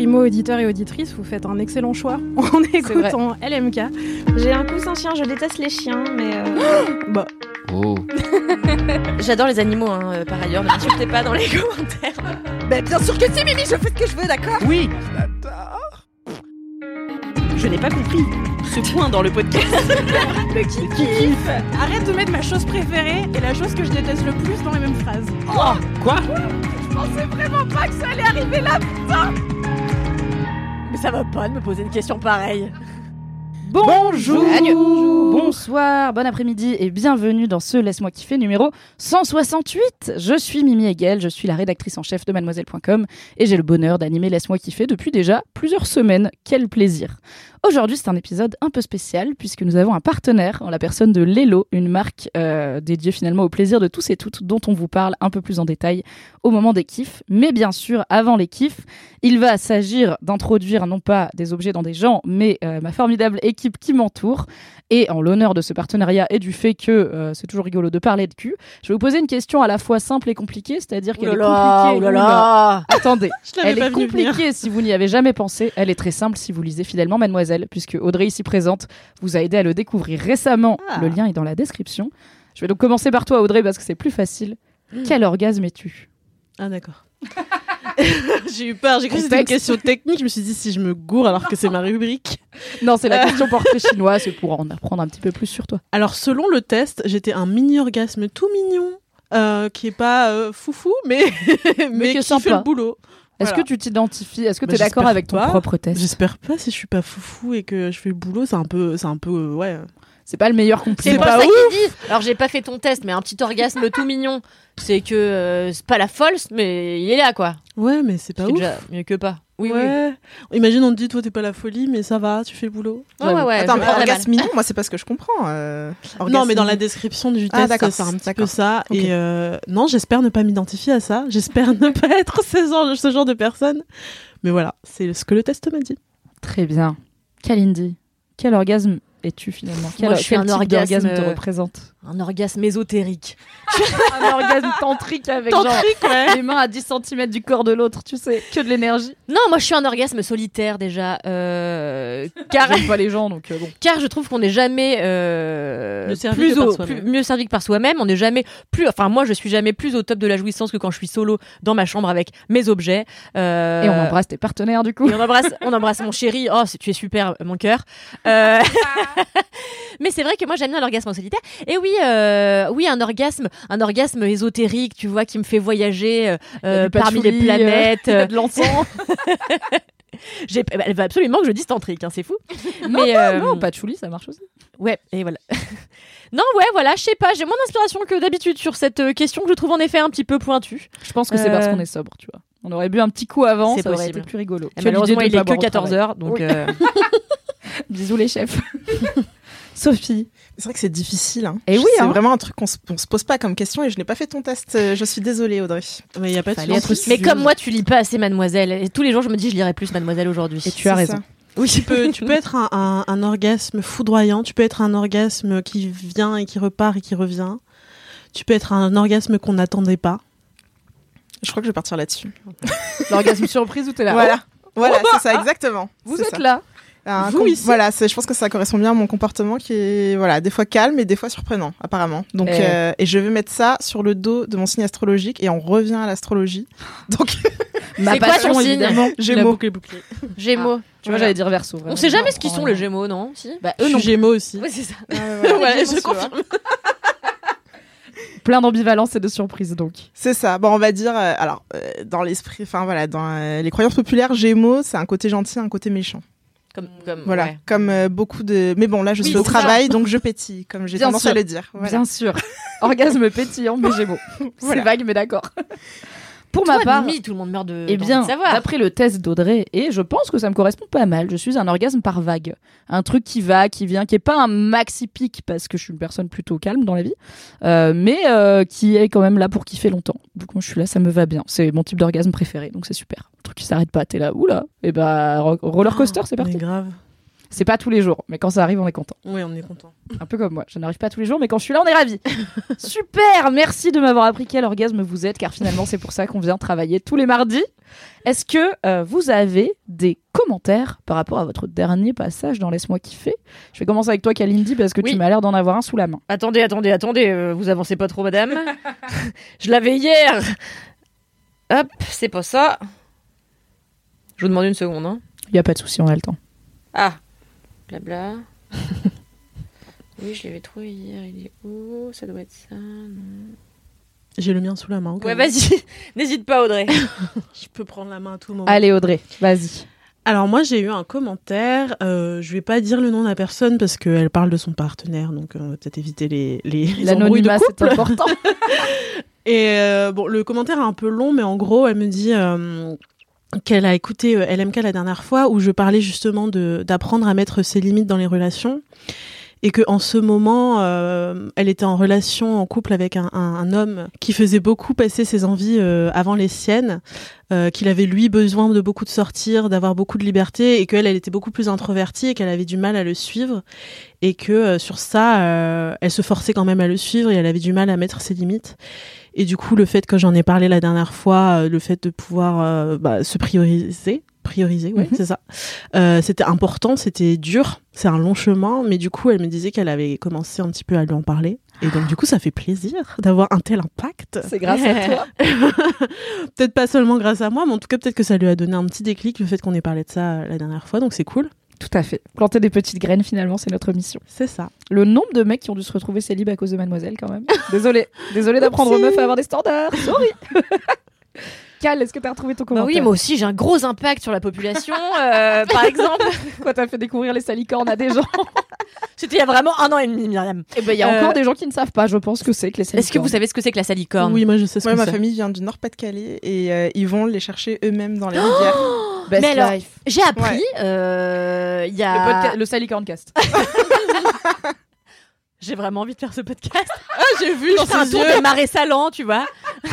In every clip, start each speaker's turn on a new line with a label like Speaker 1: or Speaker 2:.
Speaker 1: Primo auditeur et auditrice, vous faites un excellent choix en écoutant LMK.
Speaker 2: J'ai un coussin chien, je déteste les chiens, mais. euh,
Speaker 1: Bah,
Speaker 3: Oh.
Speaker 2: J'adore les animaux, hein, euh, par ailleurs. Ne m'insultez pas dans les commentaires.
Speaker 4: Bah, bien sûr que si, Mimi, je fais ce que je veux, d'accord?
Speaker 3: Oui
Speaker 1: je n'ai pas compris ce point dans le podcast. Le qui kiffe. Arrête de mettre ma chose préférée et la chose que je déteste le plus dans les mêmes phrases.
Speaker 3: Oh Quoi?
Speaker 1: Je pensais vraiment pas que ça allait arriver là, putain
Speaker 2: Mais ça va pas de me poser une question pareille.
Speaker 5: Bonjour, bonsoir, bon après-midi et bienvenue dans ce Laisse-moi kiffer numéro 168. Je suis Mimi Hegel, je suis la rédactrice en chef de mademoiselle.com et j'ai le bonheur d'animer Laisse-moi kiffer depuis déjà plusieurs semaines. Quel plaisir. Aujourd'hui, c'est un épisode un peu spécial puisque nous avons un partenaire en la personne de Lelo, une marque euh, dédiée finalement au plaisir de tous et toutes dont on vous parle un peu plus en détail au moment des kiffs. Mais bien sûr, avant les kiffs, il va s'agir d'introduire non pas des objets dans des gens, mais euh, ma formidable équipe qui m'entoure. Et en l'honneur de ce partenariat et du fait que euh, c'est toujours rigolo de parler de cul, je vais vous poser une question à la fois simple et compliquée, c'est-à-dire qu'elle est compliquée. Attendez, elle
Speaker 1: pas
Speaker 5: est compliquée si vous n'y avez jamais pensé. Elle est très simple si vous lisez fidèlement Mademoiselle, puisque Audrey ici présente vous a aidé à le découvrir récemment.
Speaker 4: Ah.
Speaker 5: Le lien est dans la description. Je vais donc commencer par toi, Audrey, parce que c'est plus facile. Quel orgasme es-tu?
Speaker 1: Ah d'accord. j'ai eu peur, j'ai cru que c'était une question technique, je me suis dit si je me gourre alors que c'est ma rubrique.
Speaker 5: Non, c'est la
Speaker 1: Euh.
Speaker 5: question portrait chinois, c'est pour en apprendre un petit peu plus sur toi.
Speaker 1: Alors selon le test, j'étais un mini-orgasme tout mignon, euh, qui est pas euh, foufou, mais, mais,
Speaker 5: qui est
Speaker 1: qui fait le boulot.
Speaker 5: Est-ce
Speaker 1: Voilà.
Speaker 5: que tu t'identifies Est-ce que
Speaker 1: Bah,
Speaker 5: tu es d'accord avec ton
Speaker 1: pas.
Speaker 5: propre test
Speaker 1: J'espère pas si je suis pas foufou et que je fais le boulot, c'est un peu, c'est un peu, euh, ouais.
Speaker 5: C'est pas le meilleur
Speaker 2: C'est
Speaker 5: compliment.
Speaker 2: pas,
Speaker 1: pas
Speaker 2: ça qu'ils disent. Alors j'ai pas fait ton test, mais un petit orgasme tout mignon, c'est que euh, c'est pas la folle, mais il est là quoi.
Speaker 1: Ouais, mais c'est pas
Speaker 2: C'est
Speaker 1: ouf.
Speaker 2: déjà mieux que pas. Oui, oui.
Speaker 1: ouais. Imagine on te dit toi t'es pas la folie, mais ça va, tu fais le boulot.
Speaker 2: Ouais, ouais, ouais.
Speaker 4: Attends, orgasme mignon, moi, c'est pas ce que je comprends. euh,
Speaker 1: Non, mais dans la description du
Speaker 4: Ah,
Speaker 1: test,
Speaker 4: d'accord,
Speaker 1: c'est un petit peu ça. Et euh, non, j'espère ne pas m'identifier à ça. J'espère ne pas être ce genre, ce genre de personne. Mais voilà, c'est ce que le test m'a dit.
Speaker 5: Très bien. Kalindi, quel orgasme es-tu finalement? Quel,
Speaker 2: Moi, je suis
Speaker 5: quel
Speaker 2: un
Speaker 5: type
Speaker 2: orgasme,
Speaker 5: te
Speaker 2: euh,
Speaker 5: représente?
Speaker 2: Un orgasme ésotérique.
Speaker 5: Un orgasme tantrique avec genre les mains à 10 cm du corps de l'autre, tu sais, que de l'énergie.
Speaker 2: Non, moi je suis un orgasme solitaire déjà. Euh, car,
Speaker 5: J'aime pas les gens, donc euh, bon.
Speaker 2: car je trouve qu'on n'est jamais euh,
Speaker 1: Mieux servi
Speaker 2: plus
Speaker 1: que par
Speaker 2: au,
Speaker 1: soi-même.
Speaker 2: plus- mieux servi que par soi-même. On n'est jamais plus. Enfin, moi je suis jamais plus au top de la jouissance que quand je suis solo dans ma chambre avec mes objets.
Speaker 5: Et on embrasse tes partenaires du coup.
Speaker 2: Et on embrasse, on embrasse mon chéri. Oh, tu es super, mon cœur. Euh, Mais c'est vrai que moi j'aime bien l'orgasme en solitaire. Et oui, euh, oui, un orgasme, un orgasme ésotérique, tu vois, qui me fait voyager euh,
Speaker 5: du
Speaker 2: parmi les planètes.
Speaker 5: euh, de l'encens.
Speaker 2: J'ai- Elle veut absolument que je dise tantrique, hein, c'est fou. Mais euh,
Speaker 5: non, patchouli, ça marche aussi.
Speaker 2: ouais, et voilà. non, ouais, voilà, je sais pas, j'ai moins d'inspiration que d'habitude sur cette euh, question que je trouve en effet un petit peu pointue.
Speaker 5: Je pense que c'est parce
Speaker 2: Euh,
Speaker 5: qu'on est sobre, tu vois. On aurait bu un petit coup avant, ça aurait
Speaker 2: possible.
Speaker 5: été plus rigolo.
Speaker 2: Et malheureusement, il est que
Speaker 5: boire au
Speaker 2: 14
Speaker 5: travail.
Speaker 2: heures, donc
Speaker 5: Oui. Bisous les chefs. Sophie.
Speaker 4: C'est vrai que c'est difficile. Hein.
Speaker 5: Eh oui,
Speaker 4: C'est
Speaker 5: hein.
Speaker 4: vraiment un truc qu'on se, on se pose pas comme question et je n'ai pas fait ton test. Euh, Je suis désolée, Audrey.
Speaker 1: Mais il y a pas de
Speaker 2: Mais comme moi, tu lis pas assez Mademoiselle. Et tous les jours, je me dis, je lirai plus Mademoiselle aujourd'hui.
Speaker 5: Et tu as raison.
Speaker 4: ça.
Speaker 1: Oui, tu peux, tu peux être un, un- un orgasme foudroyant, tu peux être un orgasme qui vient et qui repart et qui revient. Tu peux être un orgasme qu'on n'attendait pas.
Speaker 4: Je crois que je vais partir là-dessus.
Speaker 5: L'orgasme surprise ou t'es là
Speaker 4: Voilà. Voilà,
Speaker 5: Oh,
Speaker 4: c'est ça, exactement.
Speaker 5: Vous
Speaker 4: C'est
Speaker 5: êtes
Speaker 4: ça.
Speaker 5: là.
Speaker 4: Un
Speaker 1: Vous ici.
Speaker 4: Voilà, je pense que ça correspond bien à mon comportement qui est voilà, des fois calme et des fois surprenant, apparemment. Donc,
Speaker 5: Eh.
Speaker 4: euh, et je vais mettre ça sur le dos de mon signe astrologique et on revient à l'astrologie. Donc,
Speaker 5: Ma
Speaker 2: C'est quoi
Speaker 5: passion,
Speaker 2: ton signe
Speaker 4: Gémeaux.
Speaker 1: boucle est bouclée.
Speaker 2: Gémeaux.
Speaker 5: Tu vois, j'allais dire verso. vraiment.
Speaker 2: On sait jamais ce
Speaker 5: Je
Speaker 2: qu'ils sont les Gémeaux, non Si?
Speaker 5: Bah,
Speaker 1: Je
Speaker 5: eux non.
Speaker 1: suis Gémeaux aussi.
Speaker 2: Oui, c'est ça.
Speaker 1: Ouais, je confirme.
Speaker 5: Plein d'ambivalence et de surprises donc.
Speaker 4: C'est ça. Bon, on va dire, euh, alors, euh, dans l'esprit, enfin voilà, dans euh, les croyances populaires, Gémeaux, c'est un côté gentil, un côté méchant.
Speaker 2: Comme, comme,
Speaker 4: Voilà,
Speaker 2: ouais.
Speaker 4: comme euh, beaucoup de. Mais bon, là, je
Speaker 2: Oui,
Speaker 4: suis au
Speaker 2: c'est ça.
Speaker 4: travail, donc je pétille, comme j'ai tendance
Speaker 5: sûr.
Speaker 4: à le dire. Voilà.
Speaker 5: Bien sûr. Orgasme pétillant, mais Gémeaux. C'est
Speaker 4: Voilà.
Speaker 5: vague, mais d'accord. Pour ma part,
Speaker 2: Mimi, tout le monde meurt de.
Speaker 5: eh bien, d'après le test d'Audrey, et je pense que ça me correspond pas mal, je suis un orgasme par vague. Un truc qui va, qui vient, qui est pas un maxi pic, parce que je suis une personne plutôt calme dans la vie, euh, mais euh, qui est quand même là pour kiffer longtemps. Donc moi, je suis là, ça me va bien. C'est mon type d'orgasme préféré, donc c'est super. Un truc qui s'arrête pas, t'es là, oula, et bah, ro- roller coaster, c'est parti.
Speaker 1: grave.
Speaker 5: C'est pas tous les jours, mais quand ça arrive, on est content.
Speaker 1: Oui, on est content.
Speaker 5: Un peu comme moi. Je n'arrive pas tous les jours, mais quand je suis là, on est ravis. Super Merci de m'avoir appris quel orgasme vous êtes, car finalement, c'est pour ça qu'on vient travailler tous les mardis. Est-ce que euh, vous avez des commentaires par rapport à votre dernier passage dans Laisse-moi kiffer? Je vais commencer avec toi, Kalindi, parce que
Speaker 2: Oui.
Speaker 5: tu m'as l'air d'en avoir un sous la main.
Speaker 2: Attendez, attendez, attendez, euh, vous avancez pas trop, madame. je l'avais hier. Hop, c'est pas ça. Je vous demande une seconde. Hein.
Speaker 5: Il n'y a pas de souci, on a le temps.
Speaker 2: Ah, blabla. oui, je l'avais trouvé hier. Il est où? Ça doit être ça. Non.
Speaker 1: J'ai le mien sous la main.
Speaker 2: Ouais, vas-y. N'hésite pas, Audrey.
Speaker 1: Je peux prendre la main à tout moment.
Speaker 5: Allez, Audrey, vas-y.
Speaker 1: Alors moi j'ai eu un commentaire, euh, je vais pas dire le nom de la personne parce qu'elle parle de son partenaire, donc euh, on va peut-être éviter les, les, les embrouilles de
Speaker 5: L'anonymat, c'est
Speaker 1: couple.
Speaker 5: important.
Speaker 1: Et euh, bon, le commentaire est un peu long, mais en gros, elle me dit euh, qu'elle a écouté euh, LMK la dernière fois où je parlais justement de d'apprendre à mettre ses limites dans les relations. Et que en ce moment, euh, elle était en relation, en couple avec un, un- homme qui faisait beaucoup passer ses envies euh, avant les siennes, euh, qu'il avait lui besoin de beaucoup de sortir, d'avoir beaucoup de liberté, et qu'elle, elle était beaucoup plus introvertie et qu'elle avait du mal à le suivre, et que euh, sur ça, euh, elle se forçait quand même à le suivre et elle avait du mal à mettre ses limites. Et du coup, le fait que j'en ai parlé la dernière fois, euh, le fait de pouvoir euh, bah, se prioriser, prioriser, ouais,
Speaker 5: Mhm.
Speaker 1: c'est ça. Euh, c'était important, c'était dur, c'est un long chemin, mais du coup, elle me disait qu'elle avait commencé un petit peu à lui en parler. Et donc, du coup, ça fait plaisir d'avoir un tel impact.
Speaker 5: C'est grâce à toi.
Speaker 1: peut-être pas seulement grâce à moi, mais en tout cas, peut-être que ça lui a donné un petit déclic, le fait qu'on ait parlé de ça la dernière fois, donc c'est cool.
Speaker 5: Tout à fait. Planter des petites graines, finalement, c'est notre mission.
Speaker 1: C'est ça.
Speaker 5: Le nombre de mecs qui ont dû se retrouver célib à cause de Mademoiselle, quand même. Désolé. Désolé d'apprendre aux meufs à avoir des standards. Sorry. Cal, est-ce que t'as retrouvé ton
Speaker 2: Bah
Speaker 5: commentaire
Speaker 2: oui, moi aussi, j'ai un gros impact sur la population. euh, par exemple,
Speaker 5: Quoi, t'as fait découvrir les salicornes à des gens
Speaker 2: c'était il y a vraiment un an et demi, Myriam.
Speaker 5: Eh ben, il y a
Speaker 2: Euh,
Speaker 5: encore des gens qui ne savent pas, je pense que c'est que les salicornes.
Speaker 2: Est-ce que vous savez ce que c'est que la salicorne?
Speaker 1: Oui, moi, je sais ce
Speaker 4: Ouais,
Speaker 1: que
Speaker 4: ma
Speaker 1: c'est.
Speaker 4: famille vient du Nord-Pas-de-Calais et euh, ils vont les chercher eux-mêmes dans les rivières.
Speaker 5: Best
Speaker 2: Mais alors,
Speaker 5: life.
Speaker 2: J'ai appris, euh, il y a...
Speaker 5: Le, podca- le.
Speaker 2: J'ai vraiment envie de faire ce podcast.
Speaker 1: Ah, j'ai vu
Speaker 2: je fais un tour des marais salants, tu vois.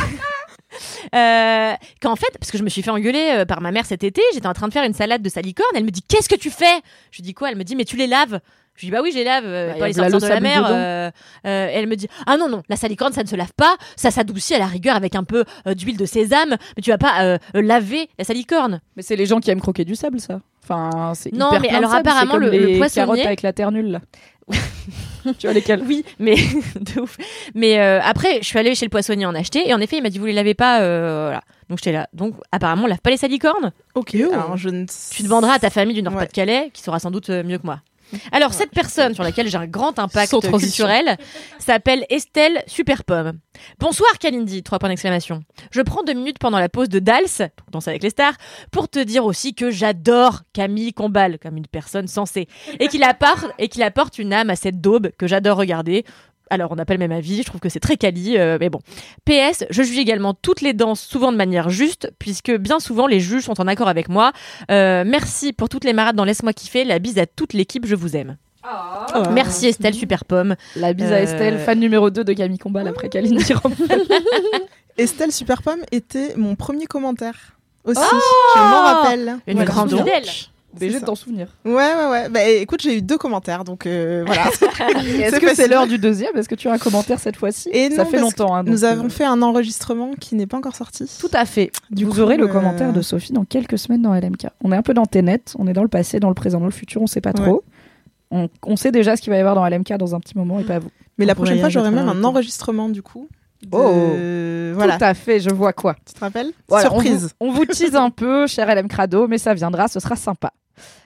Speaker 2: Euh, qu'en fait, parce que je me suis fait engueuler euh, par ma mère cet été, j'étais en train de faire une salade de salicorne. Elle me dit Qu'est-ce que tu fais? Je lui dis quoi? Elle me dit Mais tu les laves. Je lui dis Bah oui, je les lave. euh,
Speaker 5: Bah,
Speaker 2: les
Speaker 5: de la-
Speaker 2: sortir
Speaker 5: le
Speaker 2: de la
Speaker 5: sable
Speaker 2: mer. euh, euh, elle me dit Ah non, non, la salicorne, ça ne se lave pas. Ça s'adoucit à la rigueur avec un peu euh, d'huile de sésame. Mais tu vas pas laver la salicorne.
Speaker 5: Mais c'est les gens qui aiment croquer du sable, ça. Enfin, c'est
Speaker 2: Non,
Speaker 5: hyper
Speaker 2: mais alors
Speaker 5: sable,
Speaker 2: apparemment,
Speaker 5: comme
Speaker 2: le- le
Speaker 5: les
Speaker 2: poissonnier-
Speaker 5: carottes avec la terre nulle, là. tu vois lesquelles
Speaker 2: Oui, mais de ouf. Mais euh, après, je suis allée chez le poissonnier en acheter et en effet, il m'a dit vous les lavez pas. euh, voilà. Donc j'étais là. Donc apparemment, on lave pas les salicornes.
Speaker 1: Ok.
Speaker 4: Alors, je ne
Speaker 2: Tu demanderas à ta famille du
Speaker 4: Ouais.
Speaker 2: Nord-Pas-de-Calais, qui saura sans doute mieux que moi. Alors, cette personne sur laquelle j'ai un grand impact culturel s'appelle Estelle Superpomme. Bonsoir Kalindi, trois points d'exclamation. Je prends deux minutes pendant la pause de Dals, donc Danse avec les stars, pour te dire aussi que j'adore Camille Combal comme une personne sensée et qu'il apporte, et qu'il apporte une âme à cette daube que j'adore regarder. Alors, on appelle même avis, je trouve que c'est très quali, euh, mais bon. PS, je juge également toutes les danses, souvent de manière juste, puisque bien souvent les juges sont en accord avec moi. Euh, merci pour toutes les marades dans Laisse-moi kiffer. La bise à toute l'équipe, je vous aime. Merci Estelle, super pomme.
Speaker 5: La bise à
Speaker 2: Euh,
Speaker 5: Estelle, fan numéro 2 de Camille Combal après Rampal.
Speaker 4: Estelle Superpomme était mon premier commentaire aussi.
Speaker 2: Oh
Speaker 4: je m'en rappelle.
Speaker 2: Une
Speaker 4: Voilà.
Speaker 2: grande
Speaker 4: Donc,
Speaker 2: fidèle.
Speaker 5: BG de t'en souvenir.
Speaker 4: Ouais, ouais, ouais. Bah écoute, j'ai eu deux commentaires, donc euh, voilà.
Speaker 5: Est-ce que c'est l'heure du deuxième? Est-ce que tu as un commentaire cette fois-ci?
Speaker 4: Et
Speaker 5: Ça
Speaker 4: non,
Speaker 5: fait longtemps. hein, donc,
Speaker 4: Nous
Speaker 5: euh,
Speaker 4: avons fait un enregistrement qui n'est pas encore sorti.
Speaker 5: Tout à fait.
Speaker 4: Du
Speaker 5: Vous
Speaker 4: coup,
Speaker 5: aurez le
Speaker 4: euh,
Speaker 5: commentaire de Sophie dans quelques semaines dans LMK. On est un peu dans Ténet, on est dans le passé, dans le présent, dans le futur, on sait pas trop. On, on sait déjà ce qu'il va y avoir dans LMK dans un petit moment et pas vous.
Speaker 4: Mais la prochaine fois, j'aurai même un enregistrement du coup. de-
Speaker 5: Oh.
Speaker 4: Voilà.
Speaker 5: Tout à fait, je vois quoi.
Speaker 4: Tu te rappelles?
Speaker 5: Voilà,
Speaker 4: Surprise.
Speaker 5: On vous, on vous tease un peu, cher LM Crado, mais ça viendra, ce sera sympa.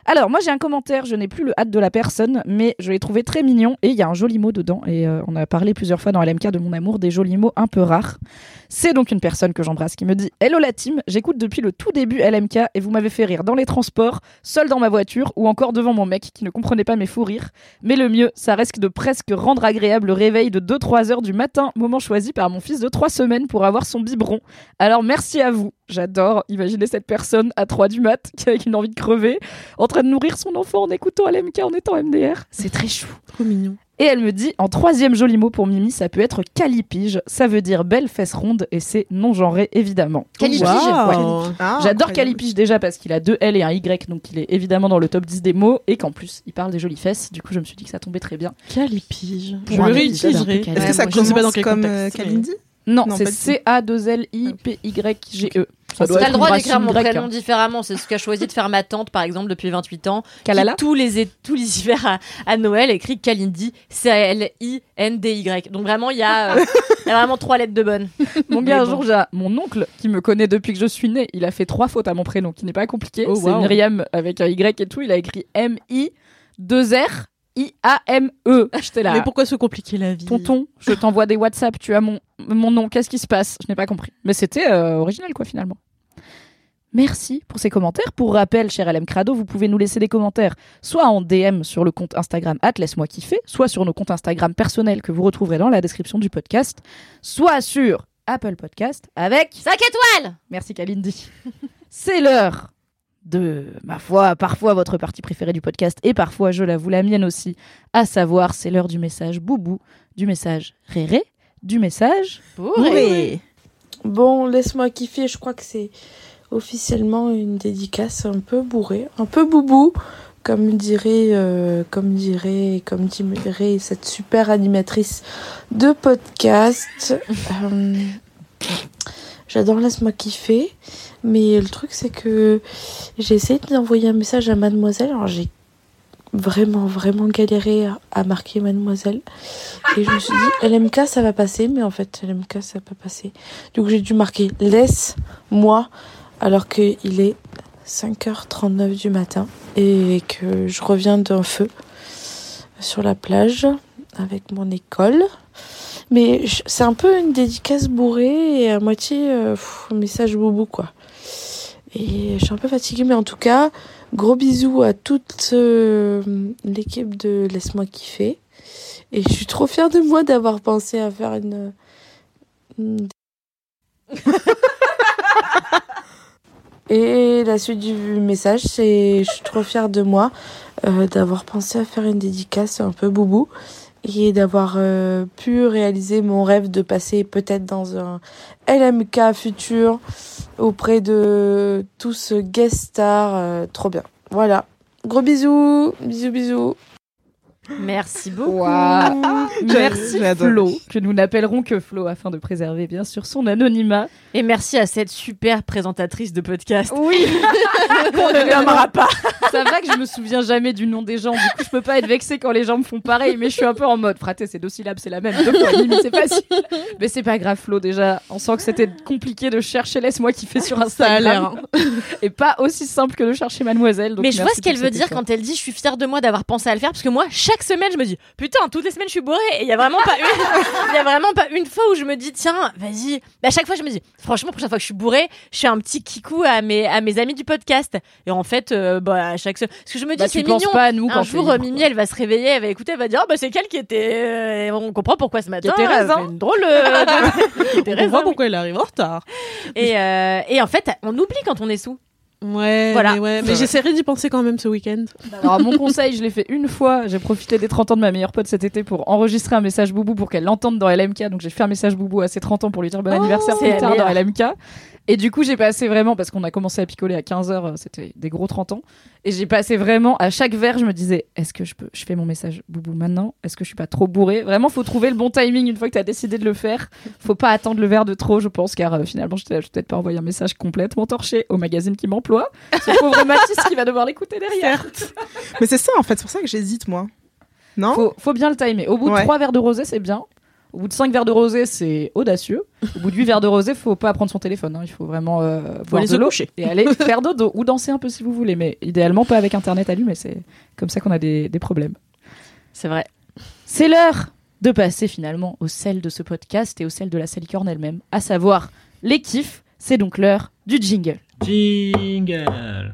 Speaker 5: Alors, moi, j'ai un commentaire. Je n'ai plus le hâte de la personne, mais je l'ai trouvé très mignon et il y a un joli mot dedans. Et euh, on a parlé plusieurs fois dans LMK de mon amour des jolis mots un peu rares. C'est donc une personne que j'embrasse qui me dit Hello la team, j'écoute depuis le tout début LMK et vous m'avez fait rire dans les transports, seul dans ma voiture ou encore devant mon mec qui ne comprenait pas mes fous rires. Mais le mieux, ça risque de presque rendre agréable le réveil de 2-3 heures du matin, moment choisi par mon fils de 3 semaines pour avoir son biberon. Alors merci à vous. J'adore imaginer cette personne à 3 du mat qui avec une envie de crever, en train de nourrir son enfant en écoutant LMK en étant MDR. C'est très chou.
Speaker 1: Trop mignon.
Speaker 5: Et elle me dit, en troisième joli mot pour Mimi, ça peut être calipige. Ça veut dire belle fesse ronde et c'est non genré évidemment.
Speaker 2: Calipige,
Speaker 1: Waouh.
Speaker 4: Ah,
Speaker 5: J'adore. Calipige déjà parce qu'il a deux L et un Y, donc il est évidemment dans le top 10 des mots et qu'en plus il parle des jolies fesses. Du coup, je me suis dit que ça tombait très bien.
Speaker 1: Calipige. Je
Speaker 5: Pour
Speaker 1: le réutiliserai.
Speaker 4: Est-ce que ça
Speaker 5: moi,
Speaker 1: je sais
Speaker 4: commence
Speaker 1: pas dans quel
Speaker 4: comme
Speaker 1: contexte,
Speaker 4: euh,
Speaker 1: mais-
Speaker 5: Non,
Speaker 4: Non,
Speaker 5: c'est
Speaker 4: pas du tout.
Speaker 5: C-A-2-L-I-P-Y-G-E. Ça doit
Speaker 2: T'as le droit d'écrire mon
Speaker 5: grecque,
Speaker 2: prénom
Speaker 5: hein.
Speaker 2: différemment. C'est ce qu'a choisi de faire ma tante, par exemple, depuis 28 ans. qui,
Speaker 5: Kalala
Speaker 2: tous les, tous les hivers à, à Noël écrit Kalindi. C-A-L-I-N-D-Y. Donc vraiment, il y, a, euh, y a vraiment trois lettres de bonne.
Speaker 5: Mon gars, un
Speaker 2: bon.
Speaker 5: jour, j'ai mon oncle qui me connaît depuis que je suis née. Il a fait trois fautes à mon prénom, qui n'est pas compliqué.
Speaker 1: Oh,
Speaker 5: c'est
Speaker 1: wow.
Speaker 5: Myriam avec un Y et tout. Il a écrit M-I-2-R. I-A-M-E. J'étais là.
Speaker 1: Mais pourquoi se compliquer la vie
Speaker 5: Tonton, je t'envoie des WhatsApp, tu as mon, mon nom, qu'est-ce qui se passe? Je n'ai pas compris. Mais c'était euh, original, quoi, finalement. Merci pour ces commentaires. Pour rappel, cher LM Crado, vous pouvez nous laisser des commentaires soit en DM sur le compte Instagram laisse-moi kiffer, soit sur nos comptes Instagram personnels que vous retrouverez dans la description du podcast, soit sur Apple Podcast avec
Speaker 2: 5 étoiles
Speaker 5: Merci Kalindi. C'est l'heure de, ma foi, parfois votre partie préférée du podcast et parfois, je l'avoue, la mienne aussi. À savoir, c'est l'heure du message boubou, du message réré, du message.
Speaker 4: Oui.
Speaker 3: Bon, laisse-moi kiffer, je crois que c'est officiellement une dédicace un peu bourrée, un peu boubou, comme dirait, euh, comme dirait, comme dirait cette super animatrice de podcast. Euh, J'adore laisse-moi kiffer, mais le truc c'est que j'ai essayé d'envoyer un message à mademoiselle, alors j'ai vraiment vraiment galéré à, marquer mademoiselle. Et je me suis dit LMK ça va passer mais en fait LMK ça va pas passer. Donc j'ai dû marquer laisse-moi alors qu'il est 5h39 du matin et que je reviens d'un feu sur la plage avec mon école. Mais c'est un peu une dédicace bourrée et à moitié euh, message boubou quoi. Et je suis un peu fatiguée mais en tout cas, gros bisous à toute euh, l'équipe de Laisse-moi kiffer. Et je suis trop fière de moi d'avoir pensé à faire une... une Et la suite du message, c'est je suis trop fière de moi euh, d'avoir pensé à faire une dédicace un peu boubou et d'avoir euh, pu réaliser mon rêve de passer peut-être dans un LMK futur auprès de tous guest stars. euh, trop bien. Voilà. Gros bisous. Bisous, bisous.
Speaker 2: Merci beaucoup.
Speaker 5: Merci. Flo, que nous n'appellerons que Flo afin de préserver bien sûr son anonymat.
Speaker 2: Et merci à cette super présentatrice de podcast.
Speaker 5: Oui,
Speaker 2: Qu'on ne nommera pas.
Speaker 5: ça va que je me souviens jamais du nom des gens. Du coup, je peux pas être vexée quand les gens me font pareil, mais je suis un peu en mode fraté, c'est deux syllabes, c'est la même. Deux fois c'est facile. Mais c'est pas grave, Flo. Déjà, on sent que c'était compliqué de chercher laisse-moi kiffer sur
Speaker 1: Ça a l'air.
Speaker 5: Instagram. Et pas aussi simple que de chercher Mademoiselle. donc
Speaker 2: Mais je vois ce qu'elle veut dire
Speaker 5: effort.
Speaker 2: quand elle dit je suis fière de moi d'avoir pensé à le faire parce que moi chaque semaine je me dis putain toutes les semaines je suis bourrée et il y a vraiment pas une il y a vraiment pas une fois où je me dis tiens vas-y Bah, à chaque fois je me dis franchement prochaine fois que je suis bourrée je fais un petit kikou à mes à mes amis du podcast et en fait euh, bah à chaque se- parce que je me dis
Speaker 5: Bah,
Speaker 2: c'est mignon
Speaker 5: pas à nous
Speaker 2: un
Speaker 5: quand
Speaker 2: jour euh, Mimi elle va se réveiller elle va écouter elle va dire oh, bah c'est quelle qui était euh, on comprend pourquoi ce matin
Speaker 5: était raisin.
Speaker 2: fait une drôle euh, de... qui était
Speaker 1: On
Speaker 2: oui.
Speaker 1: pourquoi elle arrive en retard.
Speaker 2: et et en fait on oublie quand on est sous
Speaker 1: Ouais,
Speaker 2: Voilà.
Speaker 1: mais, ouais, mais j'essaierai d'y penser quand même ce week-end.
Speaker 5: Alors, mon conseil, je l'ai fait une fois. J'ai profité des 30 ans de ma meilleure pote cet été pour enregistrer un message boubou pour qu'elle l'entende dans LMK. Donc, j'ai fait un message boubou à ses 30 ans pour lui dire bon anniversaire
Speaker 2: c'est
Speaker 5: plus tard dans LMK. Et du coup, j'ai passé vraiment, parce qu'on a commencé à picoler à 15h, c'était des gros 30 ans. Et j'ai passé vraiment, à chaque verre, je me disais, est-ce que je peux, je fais mon message boubou maintenant? Est-ce que je suis pas trop bourrée? Vraiment, faut trouver le bon timing une fois que tu as décidé de le faire. Faut pas attendre le verre de trop, je pense, car euh, finalement, je vais peut-être pas envoyer un message complètement torché au magazine qui m'emploie. Ce pauvre Mathis qui va devoir l'écouter derrière.
Speaker 4: Mais c'est ça en fait, c'est pour ça que j'hésite moi. Non?
Speaker 5: Faut, faut bien le timer. Au bout de trois verres de rosé, c'est bien. Au bout de 5 verres de rosé, c'est audacieux. Au bout de 8 verres de rosé, faut pas prendre son téléphone. hein. Il faut vraiment euh, boire
Speaker 1: aller
Speaker 5: de
Speaker 1: se
Speaker 5: l'eau et aller faire dodo ou danser un peu si vous voulez, mais idéalement pas avec internet allumé. C'est comme ça qu'on a des, des problèmes.
Speaker 2: C'est vrai.
Speaker 5: C'est l'heure de passer finalement au sel de ce podcast et au sel de la salicorne elle-même, à savoir les kiffs. C'est donc l'heure du jingle.
Speaker 6: Jingle.